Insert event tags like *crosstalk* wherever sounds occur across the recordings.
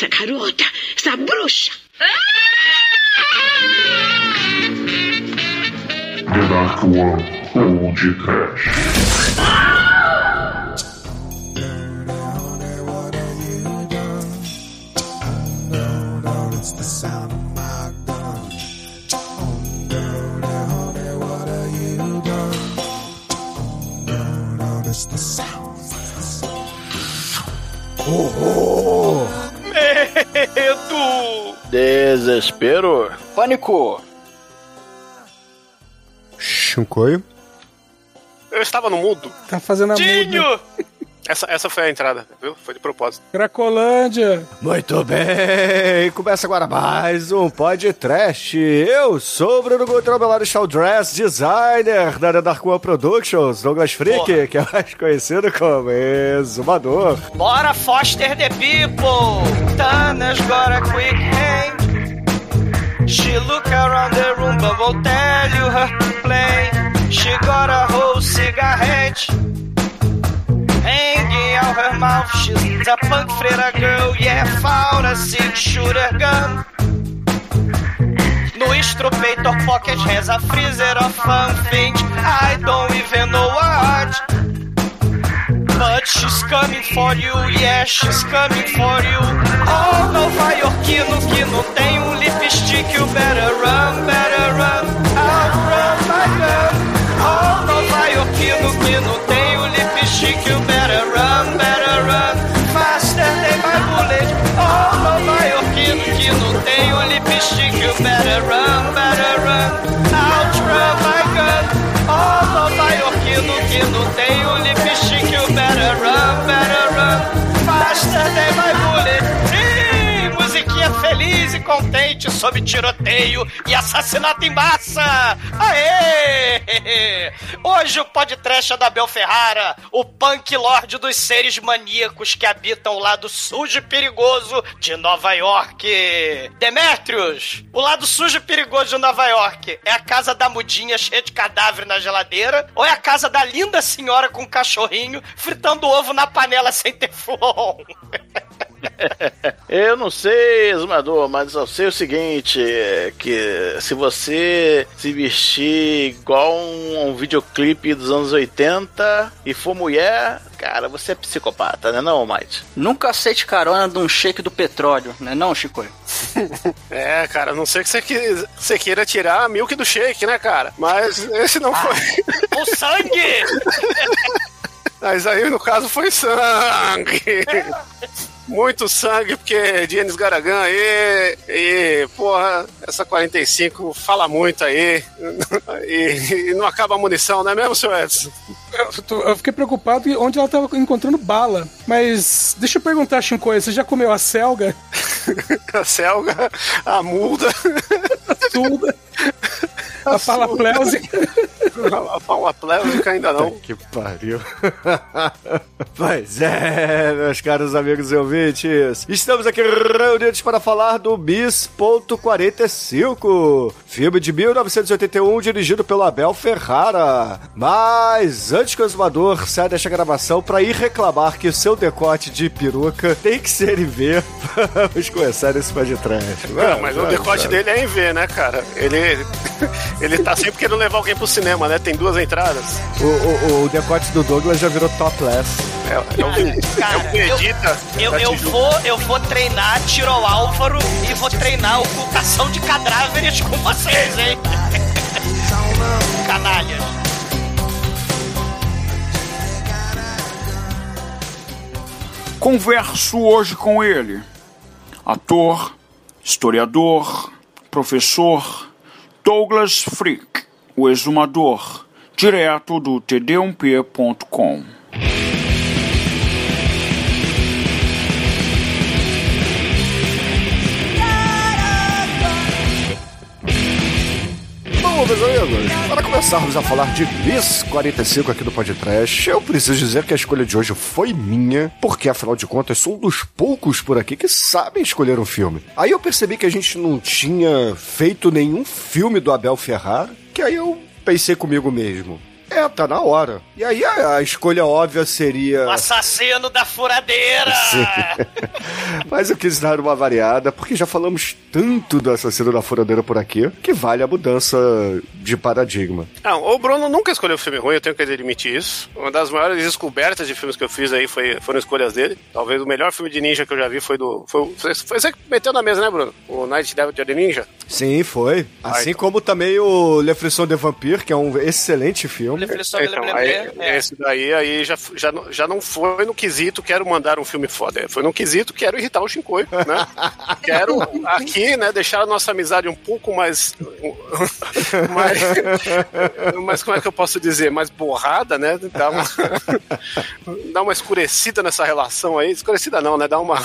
essa garota, essa bruxa. The Dark One Old Trash. Desespero. Pânico. Shinkoi. Eu estava no mudo. Tá fazendo a muda. Dinho! Essa, essa foi a entrada, viu? Foi de propósito. Cracolândia. Muito bem, começa agora mais um podcast. Eu sou o Bruno Gutrobelado Shaw Dress, designer da The Dark One Productions, Douglas Freak, Porra. que é mais conhecido como Exumador. Bora foster the people. Tana's got a quick hand. She look around the room, but won't tell you her play. She got a whole cigarette. Hanging out her mouth, she's a punk freira girl, yeah, found a six shooter gun. No instrumentor pocket has a freezer of something I don't even know what. But she's coming for you, yeah, she's coming for you. Oh, Nova Yorkino que não tem um lipstick, you better run, better run, outrun my gun. Oh, Nova Yorkino que não tem feliz e contente sobre tiroteio e assassinato em massa. Aê! Hoje o podcast é da Bel Ferrara, o punk lord dos seres maníacos que habitam o lado sujo e perigoso de Nova York. Demetrius, o lado sujo e perigoso de Nova York é a casa da mudinha cheia de cadáver na geladeira ou é a casa da linda senhora com um cachorrinho fritando ovo na panela sem teflon? *laughs* Eu não sei, Exumador, mas eu sei o seguinte: é que se você se vestir igual um, um videoclipe dos anos 80 e for mulher, cara, você é psicopata, né, não, Mike? Nunca aceite carona de um shake do petróleo, né não, Chico? *laughs* É, cara, a não sei que você, que você queira tirar a milk do shake, né, cara? Mas esse não foi. O sangue! *laughs* Mas aí, no caso, foi sangue. *laughs* Muito sangue, porque Janis Garagan aí, e, porra, essa 45 fala muito aí, e, e não acaba a munição, não é mesmo, seu Edson? Eu, tô- eu fiquei preocupado em onde ela tava encontrando bala. Mas deixa eu perguntar, Shinkoi, você já comeu a selga? *laughs* A selga, a mulda, A *laughs* sulda? A palapleusica? A paula plébisca ainda não. Que pariu. *laughs* pois é, meus caros amigos e ouvintes. Estamos aqui reunidos para falar do Bis.45, filme de 1981 dirigido pelo Abel Ferrara. Mas antes que o exumador saia desta gravação para ir reclamar que o seu decote de peruca tem que ser em V, *laughs* vamos começar esse pé de trás. Não, mas o decote dele é em V, né, cara? Ele, *laughs* ele tá sempre querendo levar alguém pro cinema, né? Tem duas entradas. O, o, o decote do Douglas já virou topless. É, é o, Cara, é o Vegeta. Eu, eu, vou, eu vou treinar tiro ao Álvaro e vou treinar ocultação de cadáveres com vocês, hein? *laughs* Canalhas. Converso hoje com ele. Ator, historiador, professor Douglas Freak, o exumador, direto do td1p.com. meus amigos, para começarmos a falar de Miss 45 aqui do Podcast, eu preciso dizer que a escolha de hoje foi minha, porque afinal de contas sou um dos poucos por aqui que sabem escolher um filme. Aí eu percebi que a gente não tinha feito nenhum filme do Abel Ferrara, que aí eu pensei comigo mesmo. É, tá na hora. E aí a, a escolha óbvia seria. O assassino da furadeira! Sim. *laughs* Mas eu quis dar uma variada, porque já falamos tanto do assassino da furadeira por aqui, que vale a mudança de paradigma. Não, o Bruno nunca escolheu filme ruim, eu tenho que admitir isso. Uma das maiores descobertas de filmes que eu fiz aí foi, foram escolhas dele. Talvez o melhor filme de ninja que eu já vi foi do. Foi, foi, foi você que meteu na mesa, né, Bruno? O Night Devil de Ninja. Sim, foi. Assim como também o Le Frisson de Vampire, que é um excelente filme. Então, aí, é. esse daí aí já, já, não- já não foi no quesito quero mandar um filme foda. Foi no quesito quero irritar o Shinkoi, né? *laughs* quero aqui, né, deixar a nossa amizade um pouco mais. *laughs* mais. Mas como é que eu posso dizer? Mais borrada, né? Dar uma, *laughs* dar uma escurecida nessa relação aí. Escurecida não, né? Dar uma.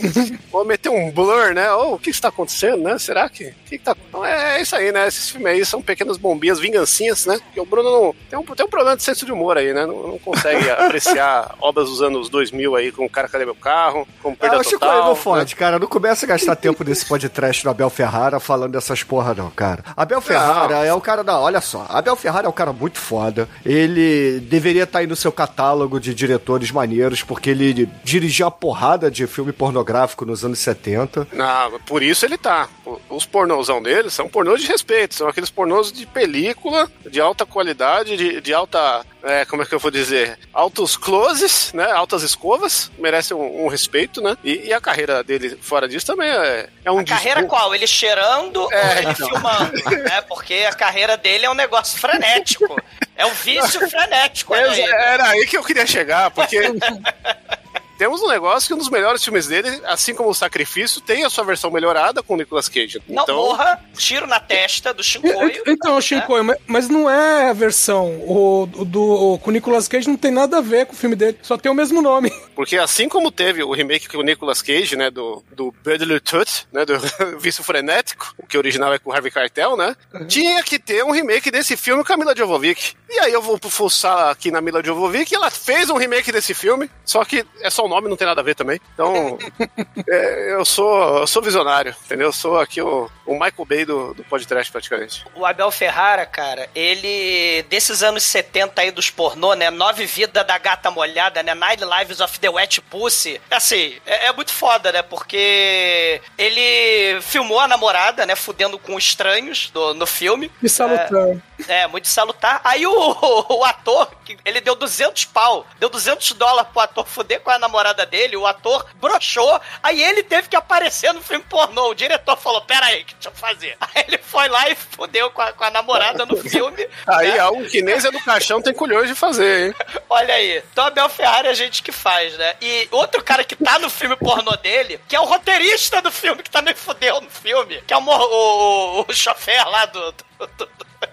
*laughs* Vou meter um blur, né? Oh, o que está acontecendo, né? Será que. o que que tá... Então, é isso aí, né? Esses filmes aí são pequenas bombinhas, vingancinhas, né? Porque o Bruno não. Tem um, tem um problema de senso de humor aí, né? Não, não consegue *laughs* apreciar obras dos anos 2000 aí, com o cara cadê meu carro, com perda Ah, o Chico total. aí não né? fode, cara. Não começa a gastar tempo nesse podcast do Abel Ferrara falando dessas porra, não, cara. Abel Ferrara é o cara da. Olha só, Abel Ferrara é um cara muito foda. Ele deveria estar aí no seu catálogo de diretores maneiros, porque ele dirigiu a porrada de filme pornográfico nos anos 70. Não, por isso ele tá. Os pornôzão dele são pornôs de respeito, são aqueles pornôs de película, de alta qualidade, de, de alta. é, como é que eu vou dizer? Altos closes, né? Altas escovas, merecem um, um respeito, né? E, e a carreira dele fora disso também é, é um A carreira discurso- qual? Ele cheirando ou É, ele então. filmando? né? Porque a carreira dele é um negócio frenético. É um vício frenético. É, era aí que eu queria chegar, porque *laughs* temos um negócio que um dos melhores filmes dele, assim como o Sacrifício, tem a sua versão melhorada com o Nicolas Cage. Não então, morra, tiro na testa do Shinkoio. Então, Shinkoi, mas- mas não é a versão. O, do o, com o Nicolas Cage não tem nada a ver com o filme dele, só tem o mesmo nome. *laughs* Porque assim como teve o remake com o Nicolas Cage, né, do, do Bradley Tooth, né, do *laughs* Vício Frenético, o que original é com o Harvey Keitel, né, tinha que ter um remake desse filme com a Mila Jovovich. E aí eu vou fuçar aqui na Mila Jovovich e ela fez um remake desse filme, só que é só o nome, não tem nada a ver também. Então, *laughs* é, eu sou eu sou visionário, entendeu? Eu sou aqui o, o Michael Bay do, do podcast, praticamente. O Abel Ferrara, cara, ele. Desses anos 70 aí dos pornô, né? Nove Vidas da Gata Molhada, né? Nine Lives of the Wet Pussy. Assim, é, é muito foda, né? Porque ele filmou a namorada, né? Fudendo com estranhos do, no filme. E salutar. É, muito salutar. Aí o, *laughs* o, ator, que- ele deu 200 pau, deu 200 dólares pro ator fuder com a namorada dele, o ator broxou, aí ele teve que aparecer no filme pornô. O diretor falou, pera aí, que deixa eu fazer. *laughs* Aí ele foi lá e fudeu com a, com a namorada no *laughs* filme. Aí né? algo que nem Zé do Caixão tem culhões de fazer, hein? *laughs* Olha aí. Então Abel Ferrari é a gente que faz, né? E outro cara que tá no filme pornô dele, que é o roteirista do filme, que também fudeu no filme, que é o, o, o, o chofer lá do, do, do-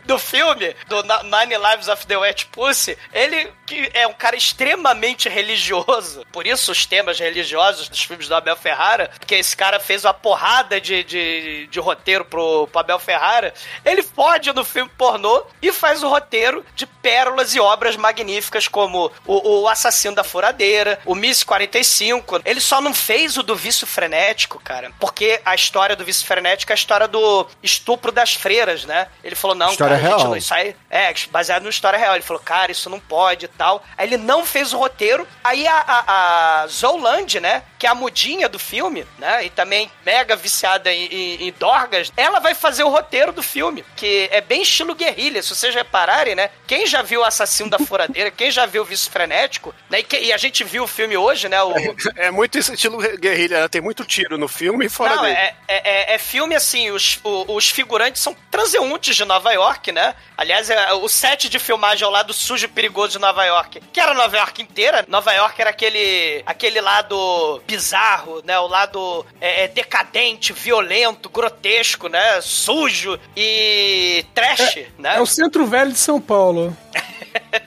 do filme, do Nine Lives of the Wet Pussy, ele que é um cara extremamente religioso, por isso os temas religiosos dos filmes do Abel Ferrara, porque esse cara fez uma porrada de, de, de roteiro pro, pro Abel Ferrara, ele pode no filme pornô e faz o roteiro de pérolas e obras magníficas como o, o Assassino da Furadeira, o Miss 45. Ele só não fez o do Vício Frenético, cara, porque a história do Vício Frenético é a história do estupro das freiras, né? Ele falou, não, História cara, gente, real. É baseado numa história real. Ele falou, cara, isso não pode e tal. Aí ele não fez o roteiro. Aí a, a, a Zoland, né, que é a mudinha do filme, né, e também mega viciada em, em, em dorgas, ela vai fazer o roteiro do filme, que é bem estilo guerrilha. Se vocês repararem, né, quem já viu o Assassino da Furadeira, quem já viu o Vício Frenético, né, e, que- e a gente viu o filme hoje, né, o, É muito esse estilo guerrilha, né? tem muito tiro no filme e fora não, dele. é, é, é- é filme assim, os, os figurantes são transeuntes de Nova York, né? Aliás, é, o set de filmagem ao lado sujo e perigoso de Nova York, que era Nova York inteira. Nova York era aquele, aquele lado bizarro, né? O lado é, é, decadente, violento, grotesco, né? Sujo e trash, né? É o Centro Velho de São Paulo. *laughs*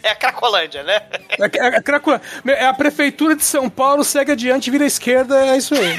É a Cracolândia, né? É, é, é Cracolândia. É a prefeitura de São Paulo, segue adiante, vira à esquerda, é isso aí.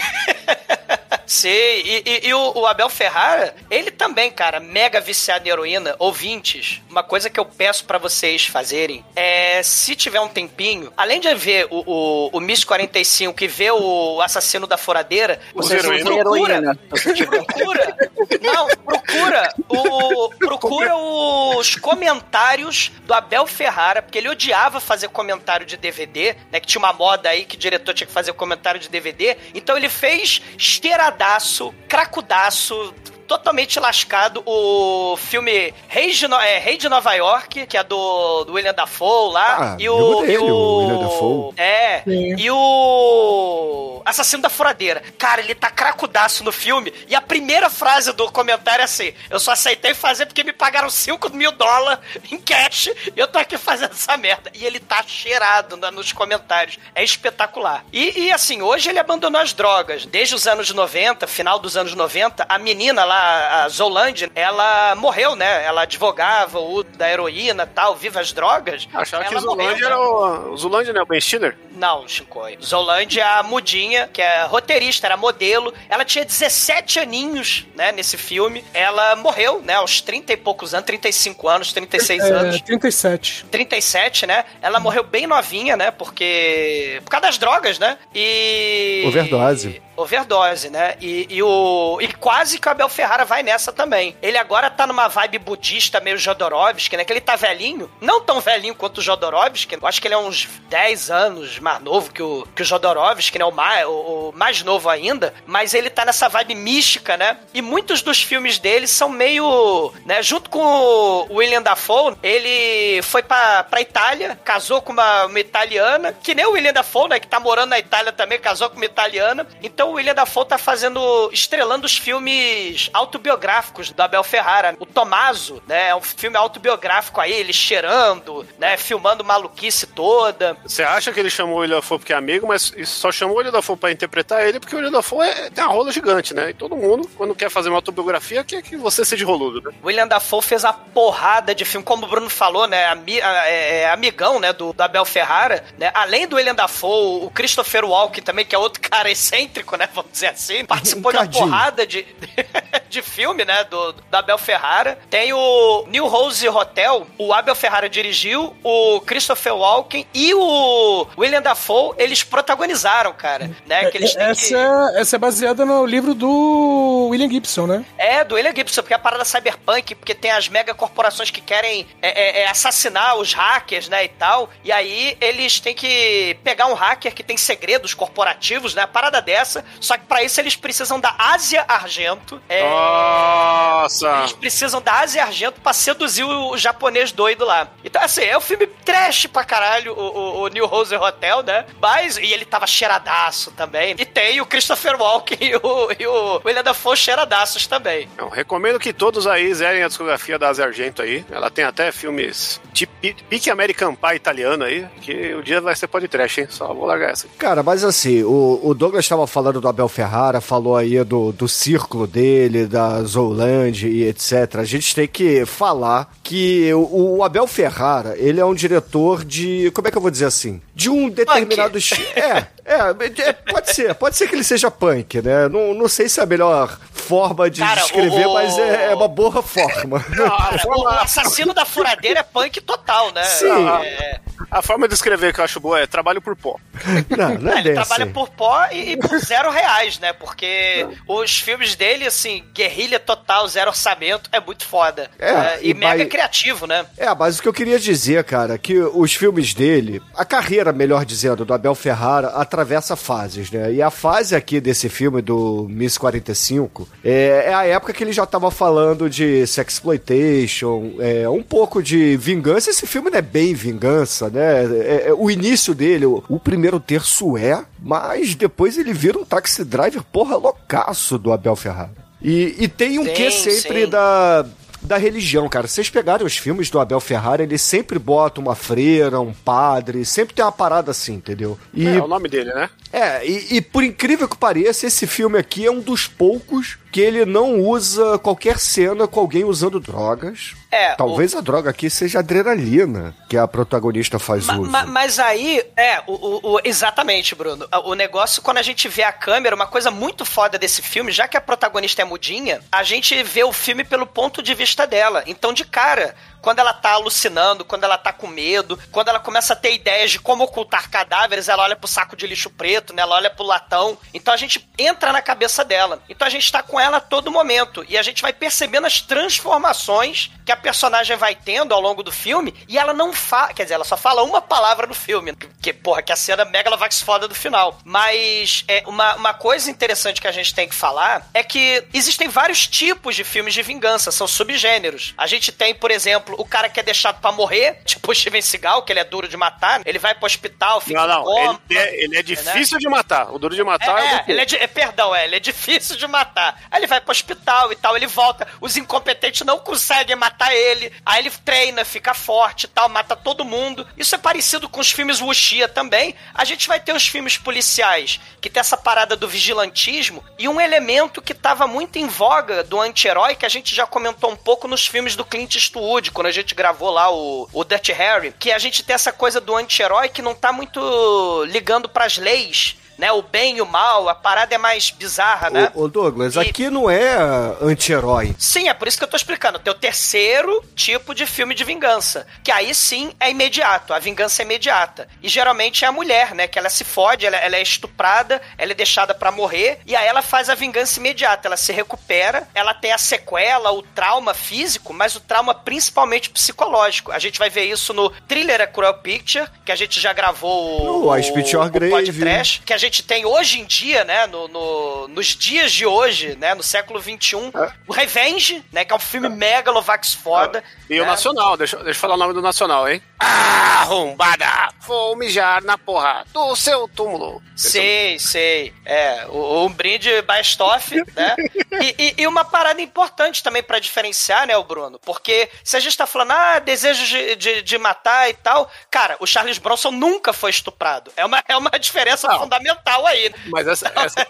*laughs* Sim, e, e- e o, o Abel Ferrara, ele também, cara, mega viciado em heroína. Ouvintes, uma coisa que eu peço pra vocês fazerem é, se tiver um tempinho, além de ver o, o, o Miss 45 e ver o Assassino da Furadeira, vocês heroína. procura, Heroína. *laughs* procura, não, procura procura o, procura os comentários do Abel Ferrara, porque ele odiava fazer comentário de DVD, né? Que tinha uma moda aí que o diretor tinha que fazer comentário de DVD. Então ele fez esteiradaço, cracudaço, totalmente lascado o filme Rei de, no é, Rei de Nova York, que é do, do William Dafoe lá. Ah, e o, dele, e o, o William Dafoe. É. Sim. E o Assassino da Furadeira. Cara, ele tá cracudaço no filme. E a primeira frase do comentário é assim: Eu só aceitei fazer porque me pagaram 5 mil dólares em cash e eu tô aqui fazendo essa merda. E ele tá cheirado na- nos comentários. É espetacular. E, e, assim, hoje ele abandonou as drogas. Desde os anos 90, final dos anos 90, a menina lá, a Zolange, ela morreu, né? Ela advogava o uso da heroína tal, viva as drogas. Achava que Zulândia morreu, era né? o. O Zulândia, né? O Ben Stiller? Não, Shinkoi. Zolange é a mudinha, que é roteirista, era modelo. Ela tinha 17 aninhos, né, nesse filme. Ela morreu, né, aos 30 e poucos anos, 35 anos, 36 É, anos. 37. 37, né? Ela morreu bem novinha, né? Porque. Por causa das drogas, né? E. Overdose. Overdose, né? E, e o. E quase que o Abel Ferrara vai nessa também. Ele agora tá numa vibe budista, meio Jodorowsky, né? Que ele tá velhinho. Não tão velhinho quanto o Jodorowsky. Eu acho que ele é uns 10 anos mais novo que o, que o Jodorowsky, né? O mais, o, o mais novo ainda. Mas ele tá nessa vibe mística, né? E muitos dos filmes dele são meio. né? Junto com o William Dafoe, ele foi pra, pra Itália, casou com uma, uma italiana, que nem o William Dafoe, né? Que tá morando na Itália também, casou com uma italiana. Então o William Dafoe tá fazendo. estrelando os filmes autobiográficos do Abel Ferrara. O Tomaso, né? É um filme autobiográfico aí, ele cheirando, né? Filmando maluquice toda. Você acha que ele chamou o William Dafoe porque é amigo, mas só chamou o William Dafoe pra interpretar ele porque o William Dafoe é, tem uma rola gigante, né? E todo mundo, quando quer fazer uma autobiografia, quer que você seja roludo, né? William Dafoe fez a porrada de filme, como o Bruno falou, né? Ami, a- é, é amigão, né? Do, do Abel Ferrara, né? Além do William Dafoe, o Christopher Walken também, que é outro *laughs* cara excêntrico, né? Vamos dizer assim. Participou de uma Encadinho. porrada de, *laughs* de filme, né? Do, do Abel Ferrara. Tem o New Rose Hotel, o Abel Ferrara dirigiu, o Christopher Walken e o William Dafoe, eles protagonizaram, cara. Né? Que eles essa, que... é, essa é baseada no livro do William Gibson, né? É, do William Gibson, porque é a parada cyberpunk, porque tem as megacorporações que querem é, é, é, assassinar os hackers, né, e tal. E aí eles têm que pegar um hacker que tem segredos corporativos, né, a parada dessa. Só que pra isso eles precisam da Ásia Argento. É, Nossa! eles precisam da Ásia Argento pra seduzir o, o japonês doido lá. Então, assim, é um filme trash pra caralho, o, o, o New Rose Hotel, né? Mas, e ele tava cheiradaço também. E tem o Christopher Walken *laughs* e o, e o William Dafoe cheiradaços também. Eu recomendo que todos aí zerem a discografia da Asia Argento aí. Ela tem até filmes de pi- pique American Pie italiano aí, que o dia vai ser podcast, hein? Só vou largar essa. Cara, mas assim, o, o Douglas estava falando do Abel Ferrara, falou aí do, do círculo dele, da Zoland e etc. A gente tem que falar que o, o Abel Ferrara, ele é um diretor de. Como é que eu vou dizer assim? De um determinado *laughs* estilo. É, é, é, pode ser. Pode ser que ele seja punk, né? Não, não sei se é a melhor forma de Cara, descrever, o- mas é, é uma boa forma. *laughs* o assassino da furadeira é punk total, né? Sim. É, A forma de escrever que eu acho boa é trabalho por pó. *laughs* Não, não é ele trabalha assim. por pó e, e por zero reais, né? Porque os filmes dele, assim, guerrilha total, zero orçamento, é muito foda. É, É, e, e mega vai- criativo, né? É, mas o que eu queria dizer, cara, que os filmes dele, a carreira, melhor dizendo, do Abel Ferrara, atravessa fases, né? E a fase aqui desse filme do Miss 45 é, é a época que ele já tava falando de sexploitation, é, um pouco de vingança. Esse filme não é bem vingança, né? É- é- o início dele, o, o primeiro terço é, mas depois ele vira um taxi driver, porra, loucaço do Abel Ferrara. E, e tem um Sim, quê sempre sim. da da religião, cara. Vocês pegarem os filmes do Abel Ferrara, ele sempre bota uma freira, um padre, sempre tem uma parada assim, entendeu? E É, o nome dele, né? é, e, e por incrível que pareça, esse filme aqui é um dos poucos que ele não usa qualquer cena com alguém usando drogas. É, Talvez a droga aqui seja a adrenalina que a protagonista faz Ma- uso. ma- mas aí, é, o, o- o- exatamente, Bruno. O negócio, quando a gente vê a câmera, uma coisa muito foda desse filme, já que a protagonista é mudinha, a gente vê o filme pelo ponto de vista dela. Então, de cara, quando ela tá alucinando, quando ela tá com medo, quando ela começa a ter ideias de como ocultar cadáveres, ela olha pro saco de lixo preto, né? Ela olha pro latão. Então a gente entra na cabeça dela. Então a gente tá com ela a todo momento. E a gente vai percebendo as transformações que a personagem vai tendo ao longo do filme. E ela não fala. Quer dizer, ela só fala uma palavra no filme. Que, porra, que a cena Megalovax foda do final. Mas é, uma, uma coisa interessante que a gente tem que falar é que existem vários tipos de filmes de vingança, são subgêneros. A gente tem, por exemplo, o cara que é deixado para morrer, tipo o Steven Seagal, que ele é duro de matar, ele vai pro hospital, fica Não, não, em coma, ele é, ele é difícil de matar. O duro de matar é, é, é, ele é, de- é, perdão, é, ele é difícil de matar. Aí ele vai pro hospital e tal, ele volta, os incompetentes não conseguem matar ele, aí ele treina, fica forte e tal, mata todo mundo. Isso é parecido com os filmes Wuxia também. A gente vai ter os filmes policiais, que tem essa parada do vigilantismo, e um elemento que tava muito em voga do anti-herói, que a gente já comentou um pouco nos filmes do Clint Eastwood, quando a gente gravou lá o, o Dirty Harry, que a gente tem essa coisa do anti-herói que não tá muito ligando pras leis, né? O bem e o mal, a parada é mais bizarra, né? Ô, ô, Douglas, E- aqui não é anti-herói. Sim, é por isso que eu tô explicando. Tem o terceiro tipo de filme de vingança. Que aí sim é imediato. A vingança é imediata. E geralmente é a mulher, né? Que ela se fode, ela, ela é estuprada, ela é deixada pra morrer. E aí ela faz a vingança imediata. Ela se recupera, ela tem a sequela, o trauma físico, mas o trauma principalmente psicológico. A gente vai ver isso no Thriller A Cruel Picture, que a gente já gravou o, No Your o Grave. podcast, que a gente tem hoje em dia, né? No, no- nos dias de hoje, né? No século XXI. O Revenge, né? Que é um filme megalovax foda. E o né? Nacional, deixa, deixa eu falar o nome do Nacional, hein? Arrombada! Vou mijar na porra do seu túmulo. Sei, sei. É, o, um brinde Bastoff, né? E, e- e uma parada importante também pra diferenciar, né, o Bruno? Porque se a gente tá falando, ah, desejo de, de, de matar e tal, cara, o Charles Bronson nunca foi estuprado. É uma, é uma diferença Não. fundamental aí. Mas essa, essa-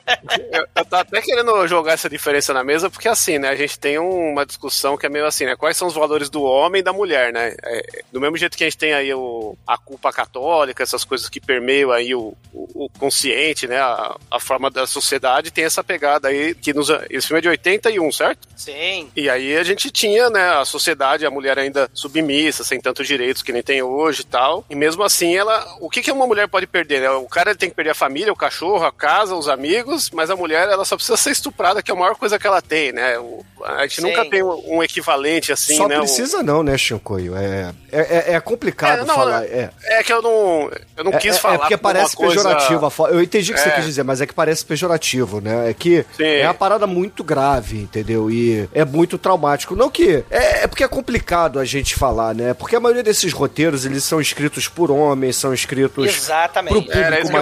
eu, eu tô até querendo jogar essa diferença na mesa, porque assim, né, a gente tem um- uma discussão que é meio assim, né, quais são os valores do homem e da mulher, né? É, do mesmo jeito que a gente tem aí o, a culpa católica, essas coisas que permeiam aí o, o- o consciente, né, a, a forma da sociedade, tem essa pegada aí, que nos, esse filme é de 81, certo? Sim. E aí a gente tinha, né, a sociedade, a mulher ainda submissa, sem tantos direitos que nem tem hoje e tal. E mesmo assim, ela. O que, que uma mulher pode perder? Né? O cara tem que perder a família, o cachorro, a casa, os amigos, mas a mulher ela só precisa ser estuprada, que é a maior coisa que ela tem, né? O- a gente Sim. nunca tem um, um equivalente assim, Só né? um- precisa não, né, Shinkoio? É, é, é- é complicado É, não, falar. né? É. É que eu não. Eu não É, quis é- falar. é porque parece coisa- pejorativo. a fo- Eu entendi o que você É. quis dizer, mas é que parece pejorativo, né? É que Sim. é uma parada muito grave, entendeu? E é muito traumático. Não que. É, é porque é complicado a gente falar, né? Porque a maioria desses roteiros, eles são escritos por homens, são escritos Exatamente. pro público isso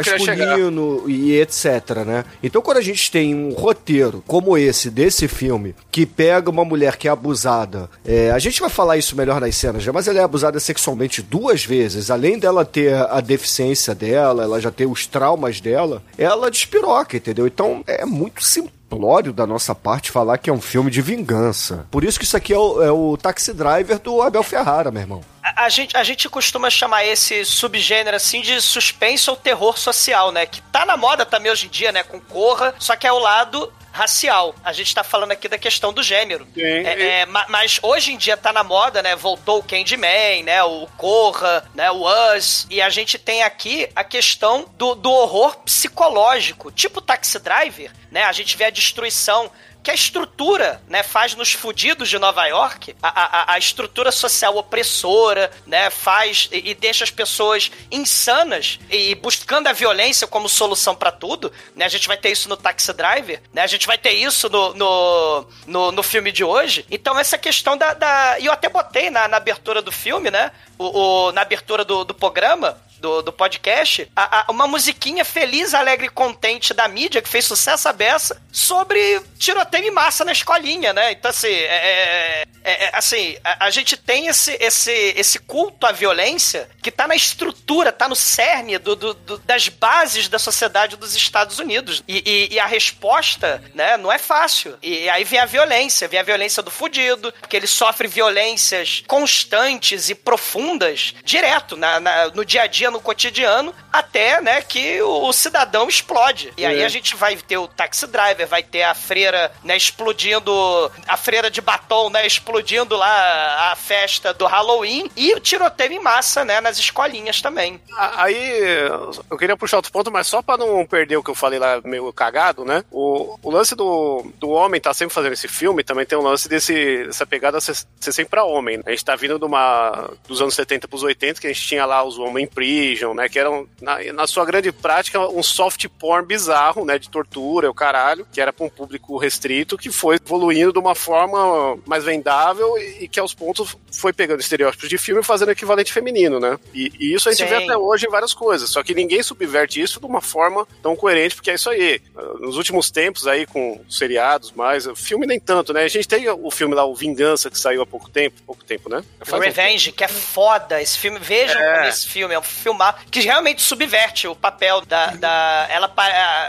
e etc, né? Então quando a gente tem um roteiro como esse, desse filme, que pega uma mulher que é abusada, é, a gente vai falar isso melhor nas cenas, já, mas ela é abusada sexualmente duas vezes, além dela ter a deficiência dela, ela já ter os traumas dela, ela despiroca, entendeu? Então é muito simplório da nossa parte falar que é um filme de vingança. Por isso que isso aqui é o, é o Taxi Driver do Abel Ferrara, meu irmão. A, a gente, a gente costuma chamar esse subgênero assim de suspense ou terror social, né? Que tá na moda também hoje em dia, né? Com Corra, só que é o lado racial. A gente tá falando aqui da questão do gênero. Sim, É, é, ma- mas hoje em dia tá na moda, né? Voltou o Candyman, né? O Corra, né? O Us. E a gente tem aqui a questão do, do horror psicológico. Tipo Taxi Driver, né? A gente vê a destruição que a estrutura, né, faz nos fudidos de Nova York, a, a, a estrutura social opressora, né, faz e, e deixa as pessoas insanas e buscando a violência como solução pra tudo, né, a gente vai ter isso no Taxi Driver, né, a gente vai ter isso no, no, no, no filme de hoje, então essa questão da, da e eu até botei na, na abertura do filme, né, o, o- na abertura do, do programa, do, do podcast, a- a- uma musiquinha feliz, alegre e contente da mídia, que fez sucesso à beça, sobre tiroteio em massa na escolinha, né? Então, assim, é, é- é- assim a, a gente tem esse, esse, esse culto à violência que tá na estrutura, tá no cerne do, do- do- das bases da sociedade dos Estados Unidos. E, e- e a resposta, né, não é fácil. E aí vem a violência, vem a violência do fudido, porque ele sofre violências constantes e profundas direto na- na- no dia a dia no cotidiano, até, né, que o, cidadão explode. E aí É. a gente vai ter o taxi driver, vai ter a freira, né, explodindo, a freira de batom, né, explodindo lá a festa do Halloween e o tiroteio em massa, né, nas escolinhas também. Aí, eu queria puxar outro ponto, mas só pra não perder o que eu falei lá meio cagado, né? O, o lance do, do homem tá sempre fazendo esse filme, também tem um lance desse, dessa pegada ser, ser sempre pra homem. né? A gente tá vindo de uma, dos anos 70 pros 80, que a gente tinha lá os Homem Né? Que eram, na, na sua grande prática, um soft porn bizarro, né? De tortura, o caralho, que era pra um público restrito, que foi evoluindo de uma forma mais vendável e, e que aos pontos foi pegando estereótipos de filme e fazendo equivalente feminino, né? E, e isso a gente Sim. vê até hoje em várias coisas, só que ninguém subverte isso de uma forma tão coerente, porque é isso aí. Nos últimos tempos aí, com seriados mais, filme nem tanto, né? A gente tem o filme lá, o Vingança, que saiu há pouco tempo, pouco tempo, né? Faz um- Revenge, que é foda. Esse filme, vejam É. como esse filme é um filmar que realmente subverte o papel da. da ela,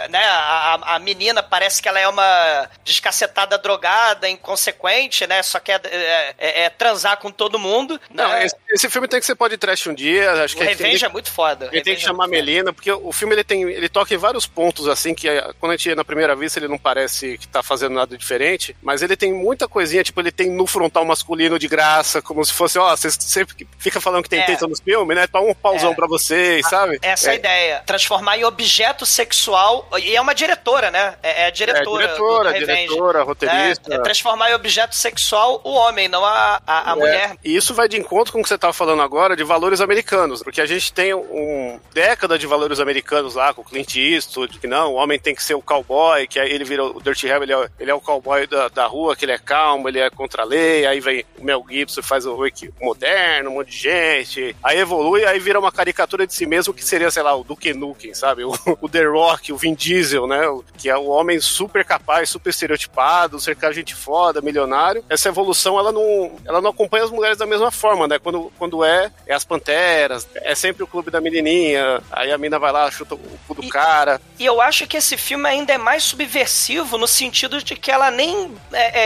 né, a, a- menina parece que ela é uma descacetada drogada, inconsequente, né? Só quer é, é- é transar com todo mundo. Não, né? esse, esse filme tem que ser pode trash um dia, acho que tem Revenge que- é muito foda. Ele tem que é chamar. Melina, porque o filme ele tem, ele toca em vários pontos assim que eh, quando a gente na primeira vista ele não parece que tá fazendo nada diferente, mas ele tem muita coisinha, tipo, ele tem no frontal masculino de graça, como se fosse, ó, você sempre fica falando que tem É. teta nos filmes, né? Pra um pausão É. pra vocês, sabe? Essa é a É, ideia. Transformar em objeto sexual. E é uma diretora, né? É, é a diretora. É, diretora, diretora, roteirista. É, é transformar em objeto sexual o homem, não a, a, a mulher. E isso vai de encontro com o que você estava falando agora de valores americanos, porque a gente tem um década de valores americanos lá com o Clint Eastwood, que não, o homem tem que ser o cowboy, que aí ele vira o Dirty Harry, ele é, ele é o cowboy da, da rua, que ele é calmo, ele é contra a lei, aí vem o Mel Gibson faz o Rick moderno, um monte de gente, aí evolui, aí vira uma caricatura de si mesmo que seria, sei lá, o Duke Nukem, sabe? O, o The Rock, o Vin Diesel, né? O- Que é o homem super capaz, super estereotipado, cercar gente foda, milionário. Essa evolução, ela não, ela não acompanha as mulheres da mesma forma, né? Quando, quando é, é as panteras, é sempre o clube da menininha, aí a mina vai lá, chuta o cu do E- cara. E eu acho que esse filme ainda é mais subversivo no sentido de que ela nem é,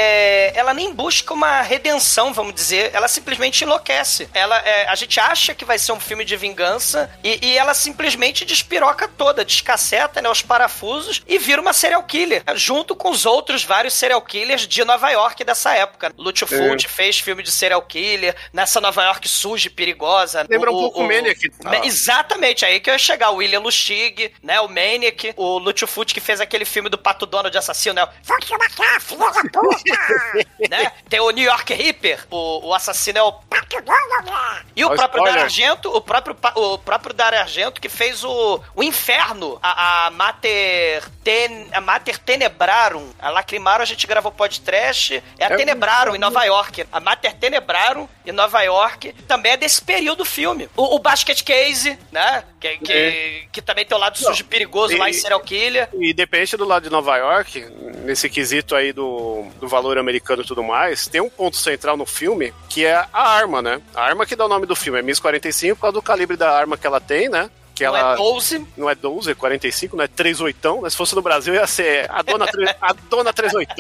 é, ela nem busca uma redenção, vamos dizer. Ela simplesmente enlouquece. Ela, é, a gente acha que vai ser um filme de vingança e, e ela simplesmente despiroca toda, descaceta né, os parafusos e vira uma serial killer, junto com os outros vários serial killers de Nova York dessa época. Lúcio É. Fulci fez filme de serial killer nessa Nova York suja e perigosa. Lembra um O- pouco o- o Maniac. Me- Exatamente, aí que eu ia chegar. O William Lustig, né? O Maniac, o Lúcio Fucci que fez aquele filme do Pato Dono de assassino, né? Vou te matar, filho da puta! *laughs* né? Tem o New York Reaper, o, o assassino é o Pato Dono. E o Olha o próprio. Dario Argento, o próprio, pa- o próprio Dario Argento que fez o, o Inferno, a, a Mater, Ten, a Mater Tenebrarum. A Lacrimaram a gente gravou podcast, é a É- Tenebrarum em Nova York. A Mater Tenebrarum em Nova York também é desse período do filme. O, o Basket Case, né? Que, que, que também tem o lado sujo e perigoso É. E- lá em Serial Killer. E depende do lado de Nova York, nesse quesito aí do, do valor americano e tudo mais, tem um ponto central no filme que é a arma, né? A arma que dá o nome do filme é MIS 45 por causa do calibre da arma que ela tem, né? Que Não ela é 12. não é 12, é 45, não é 38, né? Se fosse no Brasil ia ser a dona, a dona 38.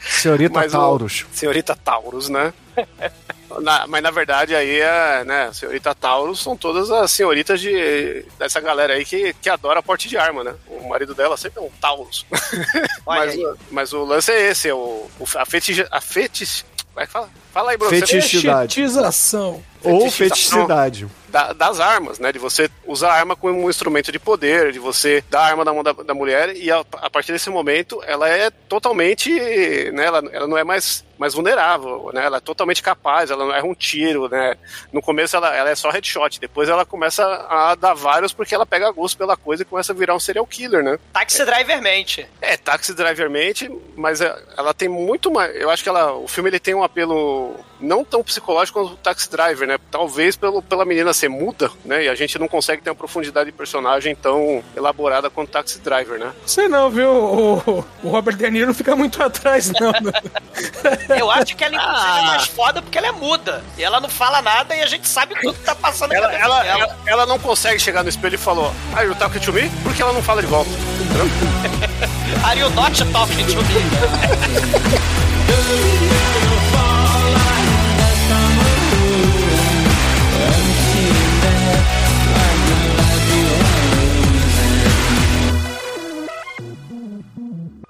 Senhorita Mas o- Taurus. Senhorita Taurus, né? Na- mas na verdade aí é, né, senhorita Taurus são todas as senhoritas de dessa galera aí que, que adora porte de arma, né? O marido dela sempre é um Taurus. *laughs* Mas, mas o lance é esse, é o, o a fetiche, a fetiche, vai falar, fala aí, Bruno. Fetichidade. Fetichização. Ou feticidade. da- das armas, né? De você usar a arma como um instrumento de poder, de você dar a arma na mão da, da mulher e a, a partir desse momento ela é totalmente, né? Ela, ela não é mais, mais vulnerável, né? Ela é totalmente capaz, ela não erra um tiro, né? No começo ela, ela é só headshot, depois ela começa a dar vários porque ela pega gosto pela coisa e começa a virar um serial killer, né? Taxi Driver mente. É, Taxi Driver mente, mas é- ela tem muito mais. Eu acho que ela, o filme ele tem um apelo não tão psicológico quanto o Taxi Driver, né? Talvez pelo, pela menina ser muda, né? E a gente não consegue ter uma profundidade de personagem tão elaborada quanto o Taxi Driver, né? Sei não, viu? O, o Robert De Niro não fica muito *laughs* atrás, não. *laughs* *laughs* Eu acho que ela, inclusive, é mais foda porque ela é muda. E ela não fala nada e a gente sabe tudo que tá passando Ela, ela, dela. ela, ela não consegue chegar no espelho e falou, ah, you talking to me? Porque ela não fala de volta. *laughs* Are you not talking to me? *laughs*